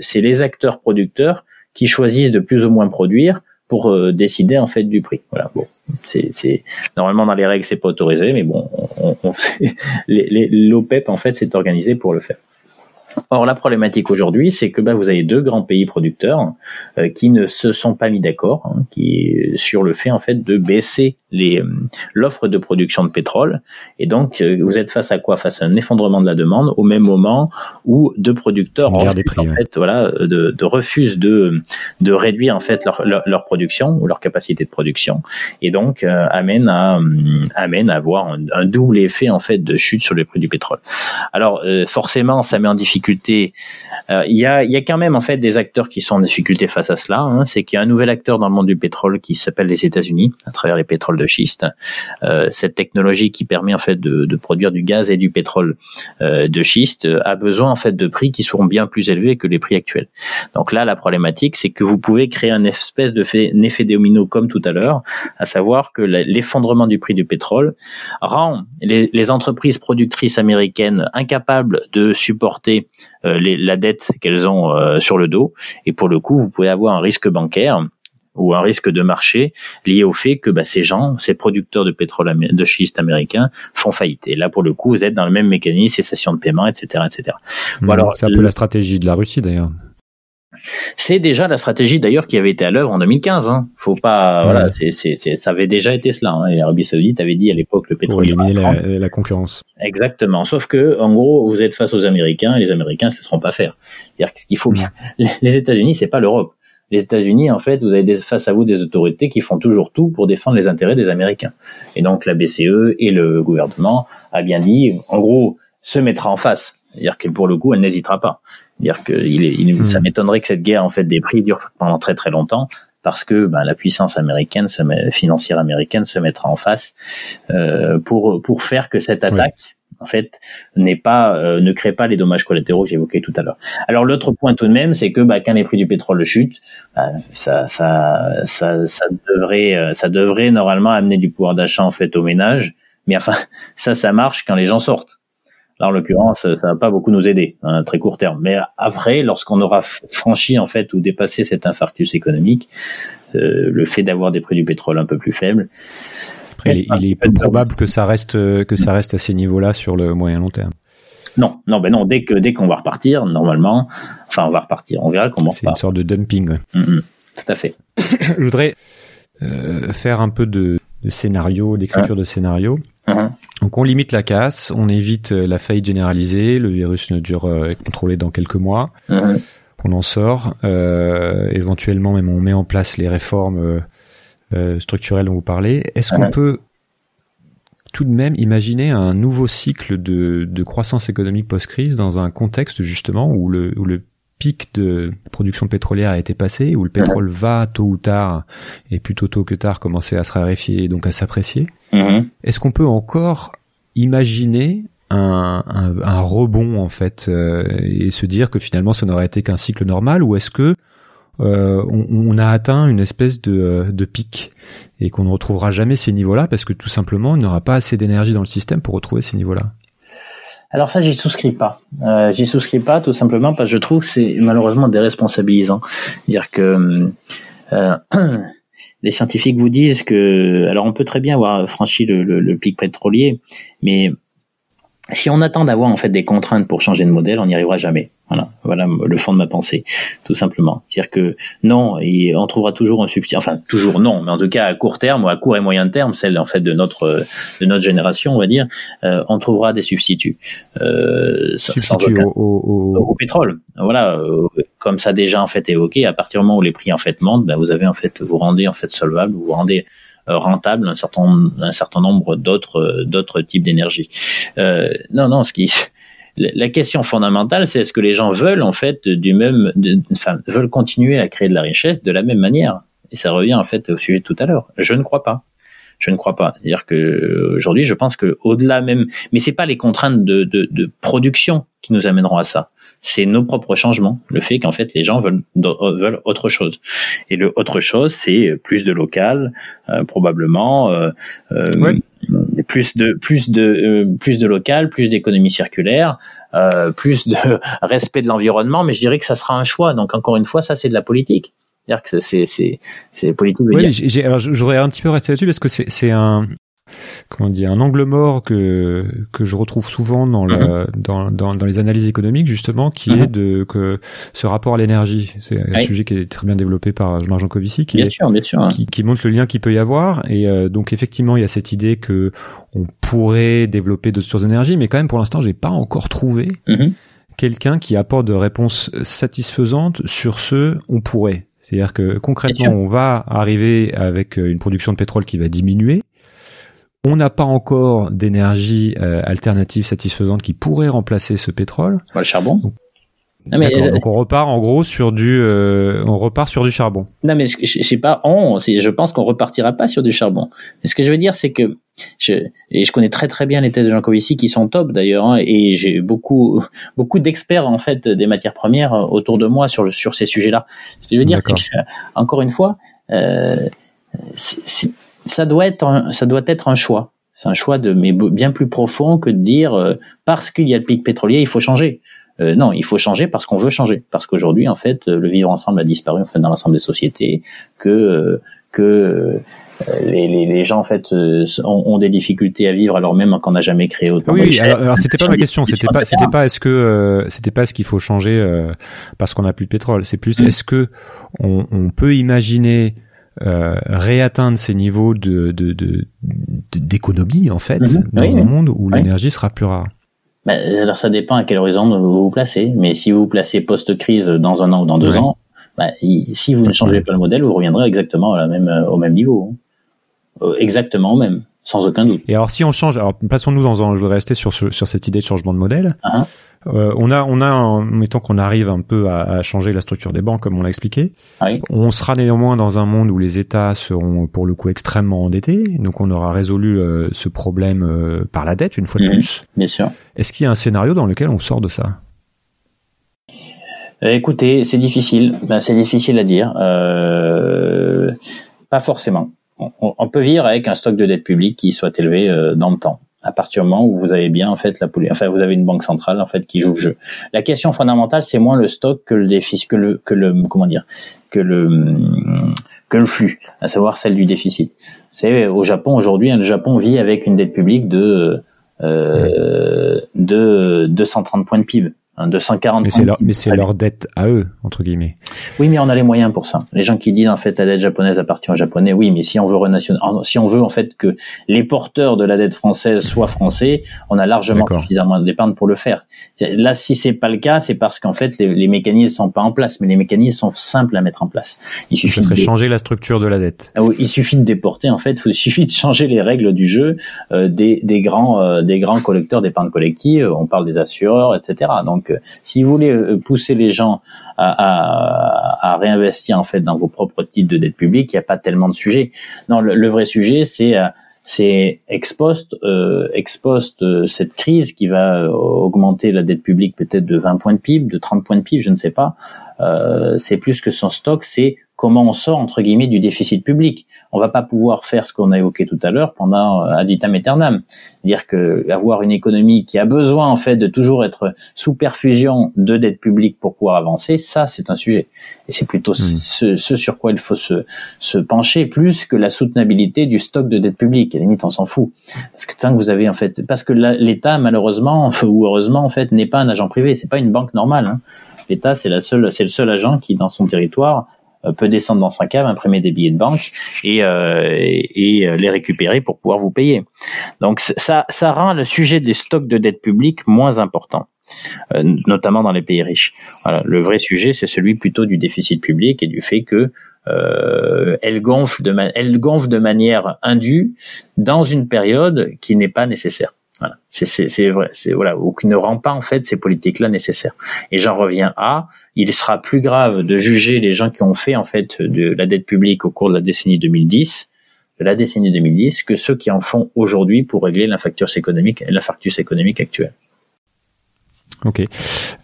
c'est les acteurs producteurs qui choisissent de plus ou moins produire pour euh, décider en fait du prix. Voilà bon. C'est normalement dans les règles c'est pas autorisé mais bon on, on fait l'OPEP en fait c'est organisé pour le faire Or, la problématique aujourd'hui, c'est que bah, vous avez deux grands pays producteurs euh, qui ne se sont pas mis d'accord, hein, qui sur le fait en fait de baisser les euh, l'offre de production de pétrole. Et donc, euh, vous êtes face à quoi? Face à un effondrement de la demande au même moment où deux producteurs refusent, prix, en ouais. fait, voilà, de, de refusent de de réduire en fait leur, leur, leur production ou leur capacité de production, et donc euh, amène à hum, amène à avoir un, un double effet en fait de chute sur les prix du pétrole. Alors euh, forcément, ça met en difficulté. Euh, Il y, a, quand même en fait des acteurs qui sont en difficulté face à cela. hein. C'est qu'il y a un nouvel acteur dans le monde du pétrole qui s'appelle les États-Unis à travers les pétroles de schiste. Euh, cette technologie qui permet en fait de, produire du gaz et du pétrole euh, de schiste a besoin en fait de prix qui seront bien plus élevés que les prix actuels. Donc là, la problématique, c'est que vous pouvez créer un espèce de fait, effet domino comme tout à l'heure, à savoir que l'effondrement du prix du pétrole rend les, entreprises productrices américaines incapables de supporter les- la dette qu'elles ont euh, sur le dos. Et pour le coup, vous pouvez avoir un risque bancaire ou un risque de marché lié au fait que bah, ces gens, ces producteurs de pétrole de schiste américains font faillite. Et là, pour le coup, vous êtes dans le même mécanisme, cessation de paiement, etc., etc. Bon, alors, c'est un peu le- la stratégie de la Russie d'ailleurs. C'est déjà la stratégie d'ailleurs qui avait été à l'œuvre en 2015. Hein. Faut pas, voilà, ça avait déjà été cela. Hein. L'Arabie Saoudite avait dit à l'époque le pétrole. Pour éliminer la, la, concurrence. Exactement. Sauf que, en gros, vous êtes face aux Américains et les Américains ne se seront pas faire. C'est-à-dire qu'il faut. Les États-Unis, c'est pas l'Europe. Les États-Unis, en fait, vous avez des, face à vous des autorités qui font toujours tout pour défendre les intérêts des Américains. Et donc la BCE et le gouvernement a bien dit, en gros, se mettra en face. C'est-à-dire que pour le coup, elle n'hésitera pas. C'est-à-dire que il, est, il ça hmm. m'étonnerait que cette guerre en fait des prix dure pendant très très longtemps parce que ben, la puissance américaine, se met, financière américaine, se mettra en face euh, pour pour faire que cette attaque en fait n'est pas euh, ne crée pas les dommages collatéraux que j'évoquais tout à l'heure. Alors l'autre point tout de même, c'est que bah, quand les prix du pétrole chutent, bah, ça, ça, ça, ça devrait euh, ça devrait normalement amener du pouvoir d'achat en fait aux ménages. Mais enfin, ça, ça marche quand les gens sortent. Là, en l'occurrence, ça va pas beaucoup nous aider à très court terme. Mais après, lorsqu'on aura franchi en fait ou dépassé cet infarctus économique, euh, le fait d'avoir des prix du pétrole un peu plus faibles. Après, il, est, peu probable que ça reste que ça reste à ces niveaux-là sur le moyen long terme. Non, non, ben non. Dès que dès qu'on va repartir, normalement, enfin, on va repartir. On verra comment. C'est une sorte de dumping. Mm, mm. tout à fait. Je voudrais euh, faire un peu de, de scénario, d'écriture de scénario. Donc on limite la casse, on évite euh, la faillite généralisée, le virus ne dure euh, contrôlé dans quelques mois, on en sort, euh, éventuellement même on met en place les réformes euh, structurelles dont vous parlez. Est-ce qu'on peut tout de même imaginer un nouveau cycle de, de croissance économique post-crise dans un contexte justement où le, où le pic de production pétrolière a été passé, où le pétrole va tôt ou tard, et plutôt tôt que tard, commencer à se raréfier et donc à s'apprécier. Mhm. Est-ce qu'on peut encore imaginer un, un, rebond en fait euh, et se dire que finalement ça n'aurait été qu'un cycle normal ou est-ce que euh, on, a atteint une espèce de, de pic et qu'on ne retrouvera jamais ces niveaux-là parce que tout simplement on n'aura pas assez d'énergie dans le système pour retrouver ces niveaux-là? Alors ça, j'y souscris pas. Euh, j'y souscris pas tout simplement parce que je trouve que c'est malheureusement déresponsabilisant. Dire que euh, les scientifiques vous disent que, alors on peut très bien avoir franchi le, le pic pétrolier, mais si on attend d'avoir en fait des contraintes pour changer de modèle, on n'y arrivera jamais. Voilà, voilà le fond de ma pensée, tout simplement. C'est-à-dire que non, et on trouvera toujours un substitut. Enfin, toujours non, mais en tout cas à court terme ou à court et moyen terme, celle en fait de notre de notre génération, on va dire, euh, on trouvera des substituts. Euh, substituts au, au, au, pétrole. Voilà, euh, comme ça déjà en fait évoqué. À partir du moment où les prix en fait montent, ben, vous avez en fait vous rendez en fait solvable, vous rendez euh, rentable un certain un certain nombre d'autres d'autres types d'énergie. Euh, non, non, ce qui la question fondamentale, c'est est-ce que les gens veulent en fait du même, enfin, veulent continuer à créer de la richesse de la même manière? Et ça revient en fait au sujet de tout à l'heure. Je ne crois pas. Je ne crois pas. C'est-à-dire que aujourd'hui, je pense que au-delà même, mais c'est pas les contraintes de, de, de production qui nous amèneront à ça c'est nos propres changements, le fait qu'en fait les gens veulent, veulent autre chose. Et le autre chose, c'est plus de local, euh, probablement, euh, euh, plus de plus de plus de local, plus d'économie circulaire, plus de respect de l'environnement. Mais je dirais que ça sera un choix. Donc encore une fois, ça c'est de la politique. C'est-à-dire que c'est c'est c'est politique. Oui, alors je voudrais un petit peu rester là-dessus parce que c'est c'est un comment dire un angle mort que que je retrouve souvent dans, le, mhm. dans, dans, dans, les analyses économiques justement qui mhm. est de que ce rapport à l'énergie c'est un sujet qui est très bien développé par Jean Jancovici qui, sûr, hein. qui, qui, montre le lien qu'il peut y avoir et euh, donc effectivement il y a cette idée que on pourrait développer d'autres sources d'énergie mais quand même pour l'instant j'ai pas encore trouvé mhm. quelqu'un qui apporte de réponses satisfaisantes sur ce on pourrait c'est-à-dire que concrètement, on va arriver avec une production de pétrole qui va diminuer, on n'a pas encore d'énergie euh, alternative satisfaisante qui pourrait remplacer ce pétrole. le charbon. Donc, euh, donc on repart en gros sur du, euh, on repart sur du charbon. Non mais je, je, sais pas, on, je pense qu'on repartira pas sur du charbon. Mais ce que je veux dire, c'est que je, et je connais très très bien les thèses de Jean Covici qui sont top d'ailleurs, hein, et j'ai beaucoup beaucoup d'experts en fait des matières premières autour de moi sur sur ces sujets-là. Ce que je veux dire, c'est que encore une fois, euh, ça doit être un, ça doit être un choix. C'est un choix de mais bien plus profond que de dire euh, parce qu'il y a le pic pétrolier, il faut changer. Euh, non, il faut changer parce qu'on veut changer. Parce qu'aujourd'hui, en fait, le vivre ensemble a disparu en fait dans l'ensemble des sociétés, que que les, les, les, gens en fait ont, ont, des difficultés à vivre alors même qu'on n'a jamais créé autant. Oui, oui alors, alors c'était pas ma question, c'était pas c'était pas est-ce que euh, c'était pas ce qu'il faut changer euh, parce qu'on a plus de pétrole, c'est plus est-ce que on, on, peut imaginer euh, réatteindre ces niveaux de d'économie en fait -hmm. dans oui, un monde où oui. l'énergie sera plus rare. Ben, alors ça dépend à quel horizon vous vous placez, mais si vous vous placez post-crise dans un an ou dans deux ans, ben, si vous ne changez pas le modèle, vous reviendrez exactement à la même, au même niveau. Euh, exactement au même, sans aucun doute. Et alors si on change, alors passons-nous dans, je voudrais rester sur, sur, sur cette idée de changement de modèle. Uh -huh. Euh, on a, on a, mettons qu'on arrive un peu à, à, changer la structure des banques comme on l'a expliqué. Oui. On sera néanmoins dans un monde où les États seront pour le coup extrêmement endettés, donc on aura résolu euh, ce problème euh, par la dette une fois de Mhm. plus. Bien sûr. Est-ce qu'il y a un scénario dans lequel on sort de ça? Écoutez, c'est difficile. Ben, c'est difficile à dire. Euh, pas forcément. On, on, peut vivre avec un stock de dette publique qui soit élevé dans le temps. À partir du moment où vous avez bien en fait la enfin vous avez une banque centrale en fait qui joue le jeu. La question fondamentale c'est moins le stock que le déficit que le que le comment dire que le que le flux, à savoir celle du déficit. C'est au Japon aujourd'hui, le Japon vit avec une dette publique de euh, de 230 points de PIB. Hein, de 140 mais c'est leur, mais c'est leur dette à eux entre guillemets. Oui, mais on a les moyens pour ça. Les gens qui disent en fait la dette japonaise appartient aux japonais, oui, mais si on veut renational... si on veut en fait que les porteurs de la dette française soient français, on a largement suffisamment d'épargne pour le faire. Là, si c'est pas le cas, c'est parce qu'en fait les, les, mécanismes sont pas en place, mais les mécanismes sont simples à mettre en place. Il suffit ça serait de... changer la structure de la dette. Ah oui, il suffit de déporter en fait, il suffit de changer les règles du jeu euh, des, des grands euh, des grands collecteurs d'épargne collective. On parle des assureurs, etc. Donc donc, si vous voulez pousser les gens à, à, à, réinvestir en fait dans vos propres titres de dette publique, il n'y a pas tellement de sujets. Non, le, le vrai sujet, c'est c'est ex euh, ex euh, cette crise qui va augmenter la dette publique peut-être de 20 points de PIB, de 30 points de PIB, je ne sais pas. Euh, c'est plus que son stock, c'est comment on sort entre guillemets du déficit public. On va pas pouvoir faire ce qu'on a évoqué tout à l'heure pendant ad vitam aeternam, dire que avoir une économie qui a besoin en fait de toujours être sous perfusion de dette publique pour pouvoir avancer, ça c'est un sujet. Et c'est plutôt mmh. ce, ce, sur quoi il faut se, se pencher plus que la soutenabilité du stock de dette publique. À la limite, on s'en fout. Parce que tant que vous avez en fait, parce que l'État malheureusement ou heureusement en fait n'est pas un agent privé, c'est pas une banque normale. Hein. L'État c'est la seule, c'est le seul agent qui dans son territoire peut descendre dans sa cave, imprimer des billets de banque et, euh, et, les récupérer pour pouvoir vous payer. Donc ça, ça rend le sujet des stocks de dette publique moins important, euh, notamment dans les pays riches. Voilà, le vrai sujet, c'est celui plutôt du déficit public et du fait que euh, elle gonfle de elle gonfle de manière indue dans une période qui n'est pas nécessaire. Voilà, c'est vrai, c'est voilà, ou qui ne rend pas en fait ces politiques-là nécessaires. Et j'en reviens à, il sera plus grave de juger les gens qui ont fait en fait de la dette publique au cours de la décennie 2010, de la décennie 2010, que ceux qui en font aujourd'hui pour régler l'infarctus économique, l'infarctus économique actuel. Ok.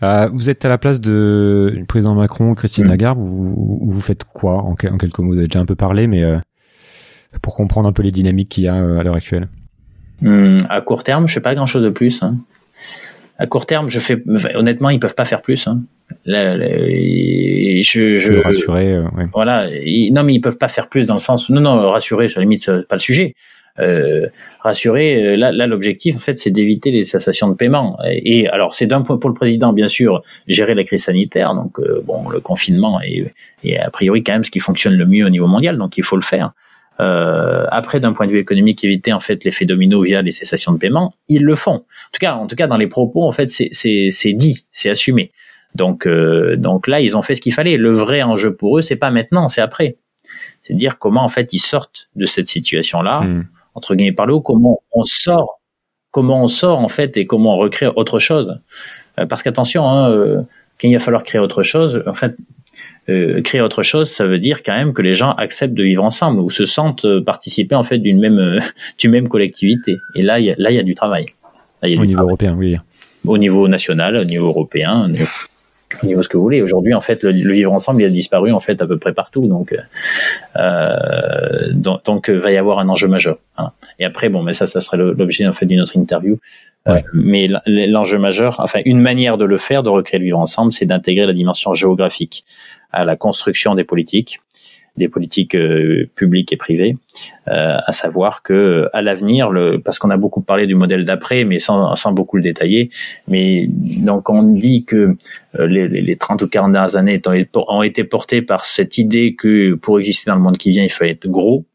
Euh, vous êtes à la place de du président Macron, Christine mmh. Lagarde. Vous, vous faites quoi? En, en, quelques mots Vous avez déjà un peu parlé, mais euh, pour comprendre un peu les dynamiques qu'il y a euh, à l'heure actuelle. Hum, à court terme, je fais pas grand chose de plus. Hein. À court terme, je fais honnêtement, ils peuvent pas faire plus. Hein. Là, là, je, je rassurer. Euh, ouais. Voilà. Ils, non, mais ils peuvent pas faire plus dans le sens. Non, non, rassurer, sur la limite, c'est pas le sujet. Euh, rassurer, là, là l'objectif, en fait, c'est d'éviter les cessations de paiement. Et, et alors, c'est d'un point pour le président, bien sûr, gérer la crise sanitaire. Donc, euh, bon, le confinement est, est a priori quand même ce qui fonctionne le mieux au niveau mondial. Donc, il faut le faire. Euh, après, d'un point de vue économique, éviter en fait l'effet domino via les cessations de paiement, ils le font. En tout cas, en tout cas, dans les propos, en fait, c'est dit, c'est assumé. Donc, euh, donc là, ils ont fait ce qu'il fallait. Le vrai enjeu pour eux, c'est pas maintenant, c'est après. C'est dire comment en fait ils sortent de cette situation-là, mmh. entre guillemets par le haut, comment on sort, comment on sort en fait et comment on recrée autre chose. Euh, parce qu'attention, hein, quand il va falloir créer autre chose, en fait, euh, créer autre chose, ça veut dire quand même que les gens acceptent de vivre ensemble ou se sentent participer en fait d'une même euh, d'une même collectivité. Et là, il y a, là, il y a du travail. Là, il y a au niveau travail. européen, oui. Au niveau national, au niveau européen, au niveau, au niveau ce que vous voulez. Aujourd'hui, en fait, le, le, vivre ensemble, il a disparu en fait à peu près partout. Donc, euh, donc, donc, il va y avoir un enjeu majeur. Hein. Et après, bon, mais ça, ça serait l'objet en fait d'une autre interview. Euh, mais l'enjeu majeur, enfin, une manière de le faire, de recréer le vivre ensemble, c'est d'intégrer la dimension géographique à la construction des politiques, des politiques euh, publiques et privées, euh, à savoir que à l'avenir, parce qu'on a beaucoup parlé du modèle d'après, mais sans, sans beaucoup le détailler, mais donc on dit que les, les 30 ou 40 dernières années ont été portées par cette idée que pour exister dans le monde qui vient, il faut être gros,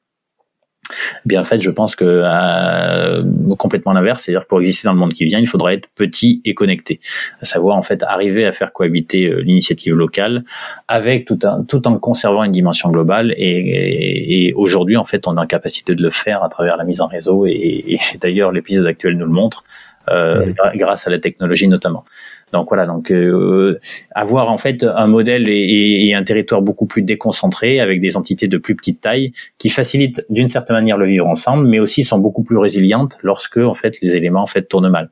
eh bien en fait je pense que euh, complètement l'inverse. C'est-à-dire pour exister dans le monde qui vient il faudra être petit et connecté. À savoir en fait arriver à faire cohabiter euh, l'initiative locale avec tout, un, tout en conservant une dimension globale et, et, aujourd'hui en fait on a la capacité de le faire à travers la mise en réseau et, et d'ailleurs l'épisode actuel nous le montre euh, grâce à la technologie notamment donc voilà, donc euh, avoir en fait un modèle et, un territoire beaucoup plus déconcentré avec des entités de plus petite taille qui facilitent d'une certaine manière le vivre ensemble, mais aussi sont beaucoup plus résilientes lorsque en fait les éléments en fait tournent mal.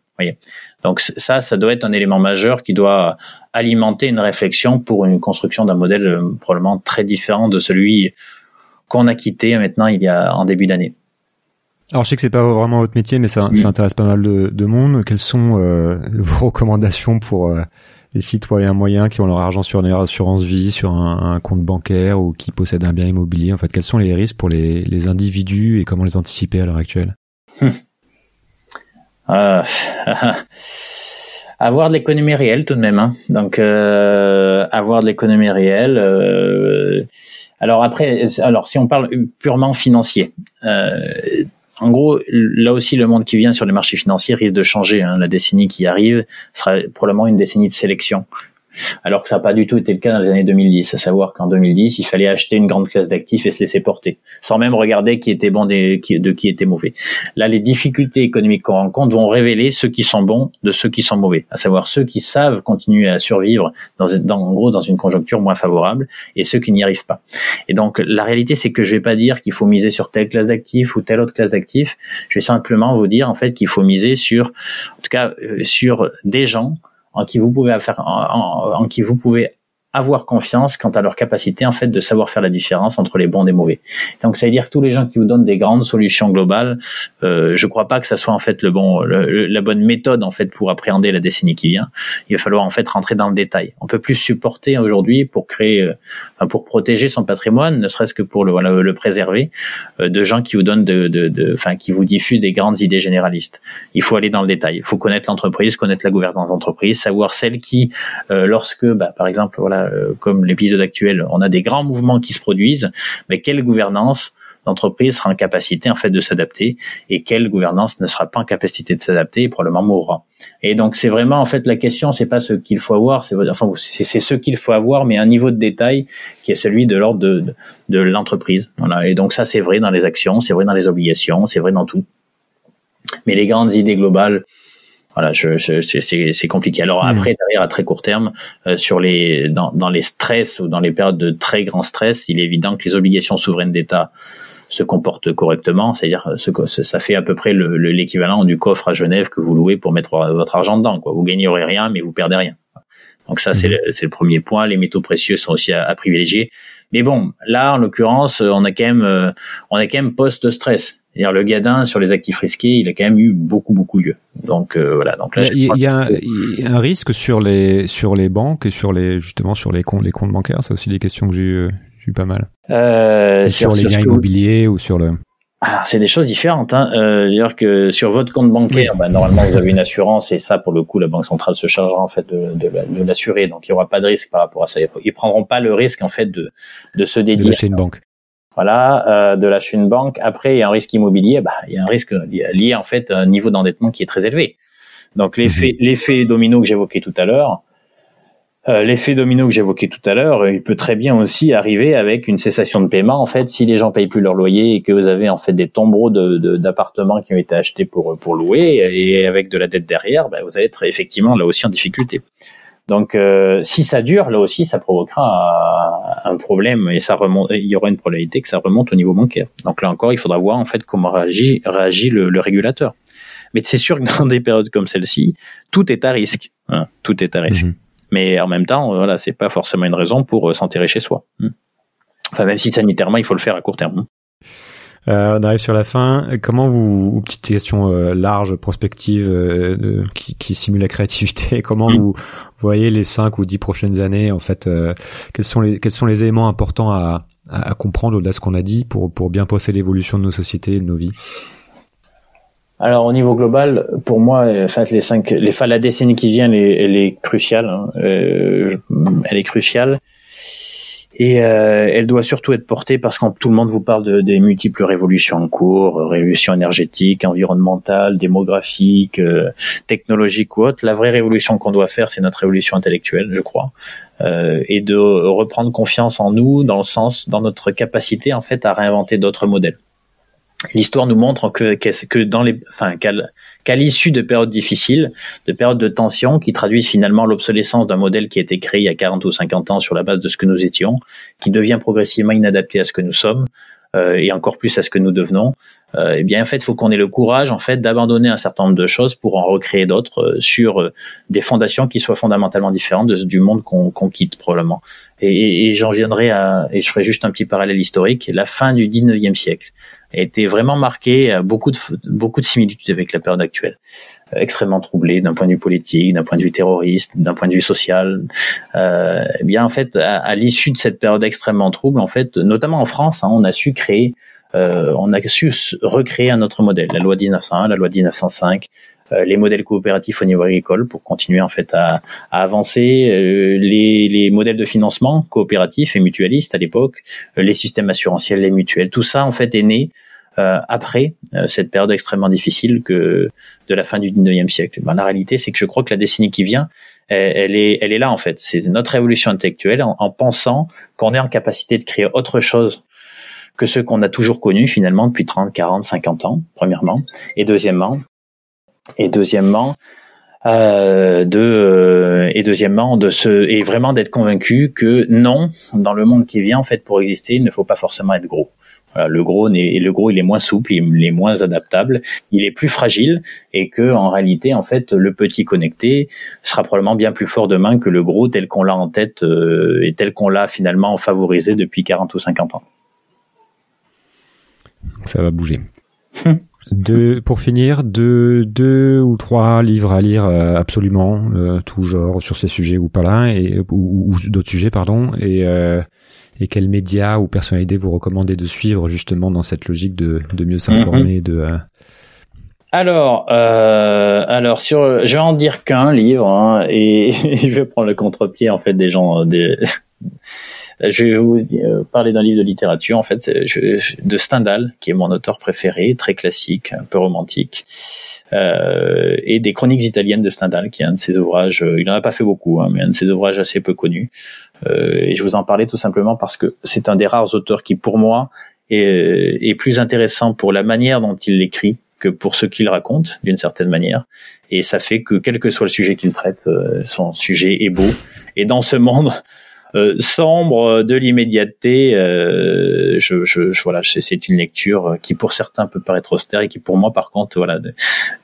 Donc ça, ça doit être un élément majeur qui doit alimenter une réflexion pour une construction d'un modèle euh, probablement très différent de celui qu'on a quitté maintenant il y a en début d'année. Alors je sais que c'est pas vraiment votre métier, mais ça, ça intéresse pas mal de, de monde. Quelles sont euh, vos recommandations pour euh, les citoyens moyens qui ont leur argent sur une assurance vie, sur un, compte bancaire ou qui possèdent un bien immobilier? En fait, quels sont les risques pour les, les individus et comment les anticiper à l'heure actuelle? Hum. euh, Avoir de l'économie réelle tout de même. Hein. Donc avoir de l'économie réelle. Alors après, alors si on parle purement financier. Euh, en gros, là aussi, le monde qui vient sur les marchés financiers risque de changer. Hein. La décennie qui arrive sera probablement une décennie de sélection alors que ça n'a pas du tout été le cas dans les années 2010. À savoir qu'en 2010, il fallait acheter une grande classe d'actifs et se laisser porter, sans même regarder qui était bon de qui était mauvais. Là, les difficultés économiques qu'on rencontre vont révéler ceux qui sont bons de ceux qui sont mauvais, à savoir ceux qui savent continuer à survivre dans, en gros dans une conjoncture moins favorable et ceux qui n'y arrivent pas. Et donc, la réalité, c'est que je vais pas dire qu'il faut miser sur telle classe d'actifs ou telle autre classe d'actifs. Je vais simplement vous dire en fait qu'il faut miser sur, en tout cas, euh, sur des gens en qui vous pouvez faire, en, en qui vous pouvez avoir confiance quant à leur capacité en fait de savoir faire la différence entre les bons et les mauvais. Donc ça veut dire que tous les gens qui vous donnent des grandes solutions globales, euh, je crois pas que ça soit en fait le bon, la bonne méthode en fait pour appréhender la décennie qui vient. Il va falloir en fait rentrer dans le détail. On peut plus supporter aujourd'hui pour créer, euh, enfin, pour protéger son patrimoine, ne serait-ce que pour le, voilà, le préserver, euh, de gens qui vous donnent de, de, de, enfin qui vous diffusent des grandes idées généralistes. Il faut aller dans le détail. Il faut connaître l'entreprise, connaître la gouvernance d'entreprise, savoir celle qui, euh, lorsque, bah, par exemple, voilà euh, comme l'épisode actuel, on a des grands mouvements qui se produisent, mais quelle gouvernance l'entreprise sera en capacité en fait de s'adapter et quelle gouvernance ne sera pas en capacité de s'adapter et probablement mourra. Et donc c'est vraiment en fait la question, c'est pas ce qu'il faut avoir, c'est enfin c'est ce qu'il faut avoir, mais un niveau de détail qui est celui de l'ordre de, de, de l'entreprise. Voilà. Et donc ça c'est vrai dans les actions, c'est vrai dans les obligations, c'est vrai dans tout. Mais les grandes idées globales, voilà, je, je, c'est compliqué. Alors hmm. après, derrière, à très court terme, euh, sur les, dans, dans, les stress ou dans les périodes de très grand stress, il est évident que les obligations souveraines d'État se comportent correctement, c'est-à-dire ce que ça fait à peu près l'équivalent le, du coffre à Genève que vous louez pour mettre votre argent dedans. Quoi. Vous gagnerez rien, mais vous perdez rien. Donc ça, c'est hmm. le, le, premier point. Les métaux précieux sont aussi à, à privilégier. Mais bon, là, en l'occurrence, on a quand même, euh, on a quand même post-stress. C'est-à-dire le gadin sur les actifs risqués, il a quand même eu beaucoup beaucoup lieu. Donc euh, voilà. Donc là, il y, a, un, risque sur les sur les banques et sur les justement sur les comptes les comptes bancaires. C'est aussi des questions que j'ai eu, eu pas mal. Euh, sur, les biens immobiliers ou sur le. Alors c'est des choses différentes. Hein. Euh, dire que sur votre compte bancaire, bah, normalement vous avez une assurance et ça pour le coup la banque centrale se chargera en fait de, de, l'assurer, donc il n'y aura pas de risque par rapport à ça. Ils prendront pas le risque en fait de de se dédier. De une banque voilà, euh, de lâcher une banque. Après, il y a un risque immobilier, bah, il y a un risque lié, en fait à un niveau d'endettement qui est très élevé. Donc l'effet, mhm. l'effet domino que j'évoquais tout à l'heure, euh, l'effet domino que j'évoquais tout à l'heure, il peut très bien aussi arriver avec une cessation de paiement. En fait, si les gens payent plus leur loyer et que vous avez en fait des tombereaux de, d'appartements qui ont été achetés pour pour louer et avec de la dette derrière, bah, vous allez être effectivement là aussi en difficulté. Donc, euh, si ça dure, là aussi, ça provoquera un problème et ça remonte. Il y aura une probabilité que ça remonte au niveau bancaire. Donc là encore, il faudra voir en fait comment réagit, réagit le, régulateur. Mais c'est sûr que dans des périodes comme celle-ci, tout est à risque. Hein, tout est à risque. Mhm. Mais en même temps, voilà, c'est pas forcément une raison pour euh, s'enterrer chez soi. Hein. Enfin, même si sanitairement, il faut le faire à court terme. Hein. Euh, on arrive sur la fin. Comment vous, petite question euh, large, prospective, euh, qui, qui, simule la créativité, comment mm. vous voyez les cinq ou dix prochaines années En fait, quels sont les quels sont les éléments importants à, à, comprendre au-delà de ce qu'on a dit pour, pour bien penser l'évolution de nos sociétés et de nos vies? Alors au niveau global, pour moi, enfin les cinq, les, la décennie qui vient, elle est, elle est cruciale. Hein. Euh, elle est cruciale. Et euh, elle doit surtout être portée parce que tout le monde vous parle de, des multiples révolutions en cours, révolution énergétique, environnementale, démographique, euh, technologique ou autre. La vraie révolution qu'on doit faire, c'est notre révolution intellectuelle, je crois, euh, et de reprendre confiance en nous, dans le sens, dans notre capacité en fait à réinventer d'autres modèles. L'histoire nous montre que, que dans les, enfin, qu'à l'issue de périodes difficiles, de périodes de tension qui traduisent finalement l'obsolescence d'un modèle qui a été créé il y a 40 ou 50 ans sur la base de ce que nous étions, qui devient progressivement inadapté à ce que nous sommes euh, et encore plus à ce que nous devenons, euh, eh bien en fait, il faut qu'on ait le courage en fait d'abandonner un certain nombre de choses pour en recréer d'autres euh, sur euh, des fondations qui soient fondamentalement différentes du monde qu'on quitte probablement. Et, et j'en viendrai à et je ferai juste un petit parallèle historique. La fin du 19e siècle été vraiment marqué, beaucoup de, beaucoup de similitudes avec la période actuelle. Euh, extrêmement troublé d'un point de vue politique, d'un point de vue terroriste, d'un point de vue social. Euh, eh bien, en fait, à, l'issue de cette période extrêmement trouble, en fait, notamment en France, hein, on a su créer, euh, on a su recréer un autre modèle. La loi 1901, la loi 1905, euh, les modèles coopératifs au niveau agricole pour continuer en fait à, à avancer, euh, les, les, modèles de financement coopératifs et mutualistes à l'époque, les systèmes assurantiels, les mutuelles, tout ça en fait est né euh, après euh, cette période extrêmement difficile que de la fin du 19e siècle. Ben, la réalité, c'est que je crois que la décennie qui vient, elle, est, elle est là en fait. C'est notre révolution intellectuelle en, pensant qu'on est en capacité de créer autre chose que ce qu'on a toujours connu finalement depuis 30, 40, 50 ans, premièrement. Et deuxièmement, et deuxièmement, euh, de euh, et deuxièmement de se et vraiment d'être convaincu que non, dans le monde qui vient en fait pour exister, il ne faut pas forcément être gros le gros, le gros, il est moins souple, il est moins adaptable, il est plus fragile, et que en réalité, en fait, le petit connecté sera probablement bien plus fort demain que le gros tel qu'on l'a en tête euh, et tel qu'on l'a finalement favorisé depuis 40 ou 50 ans. Ça va bouger. Deux, pour finir, deux, deux ou trois livres à lire euh, absolument, euh, tout genre sur ces sujets ou pas là, et, ou, d'autres sujets, pardon, et et quels médias ou personnalités vous recommandez de suivre justement dans cette logique de, de mieux s'informer, de euh, alors, euh, alors sur, je vais en dire qu'un livre hein, et, je vais prendre le contre-pied en fait des gens. Euh, des, je vais vous euh, parler d'un livre de littérature en fait de Stendhal qui est mon auteur préféré, très classique, un peu romantique. Euh, et des chroniques italiennes de Stendhal, qui est un de ses ouvrages, il n'en a pas fait beaucoup, hein, mais un de ses ouvrages assez peu connus, euh, et je vous en parlais tout simplement parce que c'est un des rares auteurs qui, pour moi, est, est plus intéressant pour la manière dont il l'écrit que pour ce qu'il raconte, d'une certaine manière. Et ça fait que, quel que soit le sujet qu'il traite, euh, son sujet est beau. Et dans ce monde euh, sombre de l'immédiateté, euh, je, je, voilà, c'est une lecture qui pour certains peut paraître austère et qui pour moi, par contre, voilà,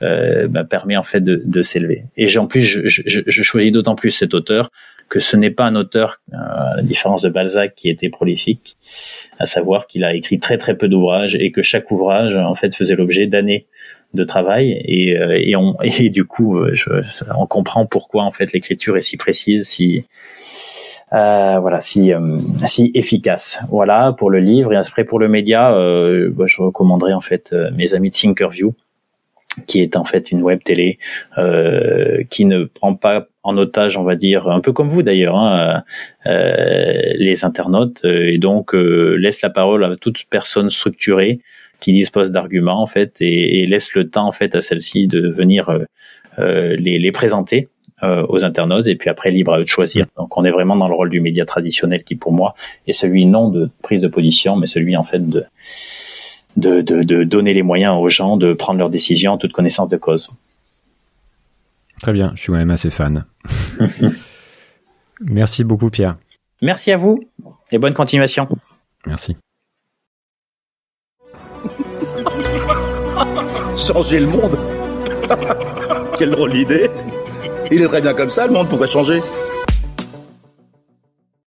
euh, bah, permet en fait de, de s'élever. Et en plus, je, je, je choisis d'autant plus cet auteur que ce n'est pas un auteur, euh, à la différence de Balzac, qui était prolifique, à savoir qu'il a écrit très très peu d'ouvrages et que chaque ouvrage en fait faisait l'objet d'années de travail et, euh, et, on, et du coup euh, je, on comprend pourquoi en fait l'écriture est si précise, si euh, voilà, si, si efficace. Voilà pour le livre et après pour le média, euh, bah, je recommanderais en fait mes amis de Thinkerview, qui est en fait une web télé euh, qui ne prend pas en otage, on va dire, un peu comme vous d'ailleurs, hein, euh, les internautes, et donc euh, laisse la parole à toute personne structurée qui dispose d'arguments en fait, et, laisse le temps en fait à celle-ci de venir euh, les, présenter aux internautes, et puis après libre à eux de choisir. Donc on est vraiment dans le rôle du média traditionnel qui pour moi est celui non de prise de position, mais celui en fait de de, de, de, donner les moyens aux gens de prendre leurs décisions en toute connaissance de cause. Très bien, je suis moi-même assez fan. Merci beaucoup Pierre. Merci à vous et bonne continuation. Merci. Changer le monde Quelle drôle d'idée Il est très bien comme ça le monde, pourquoi changer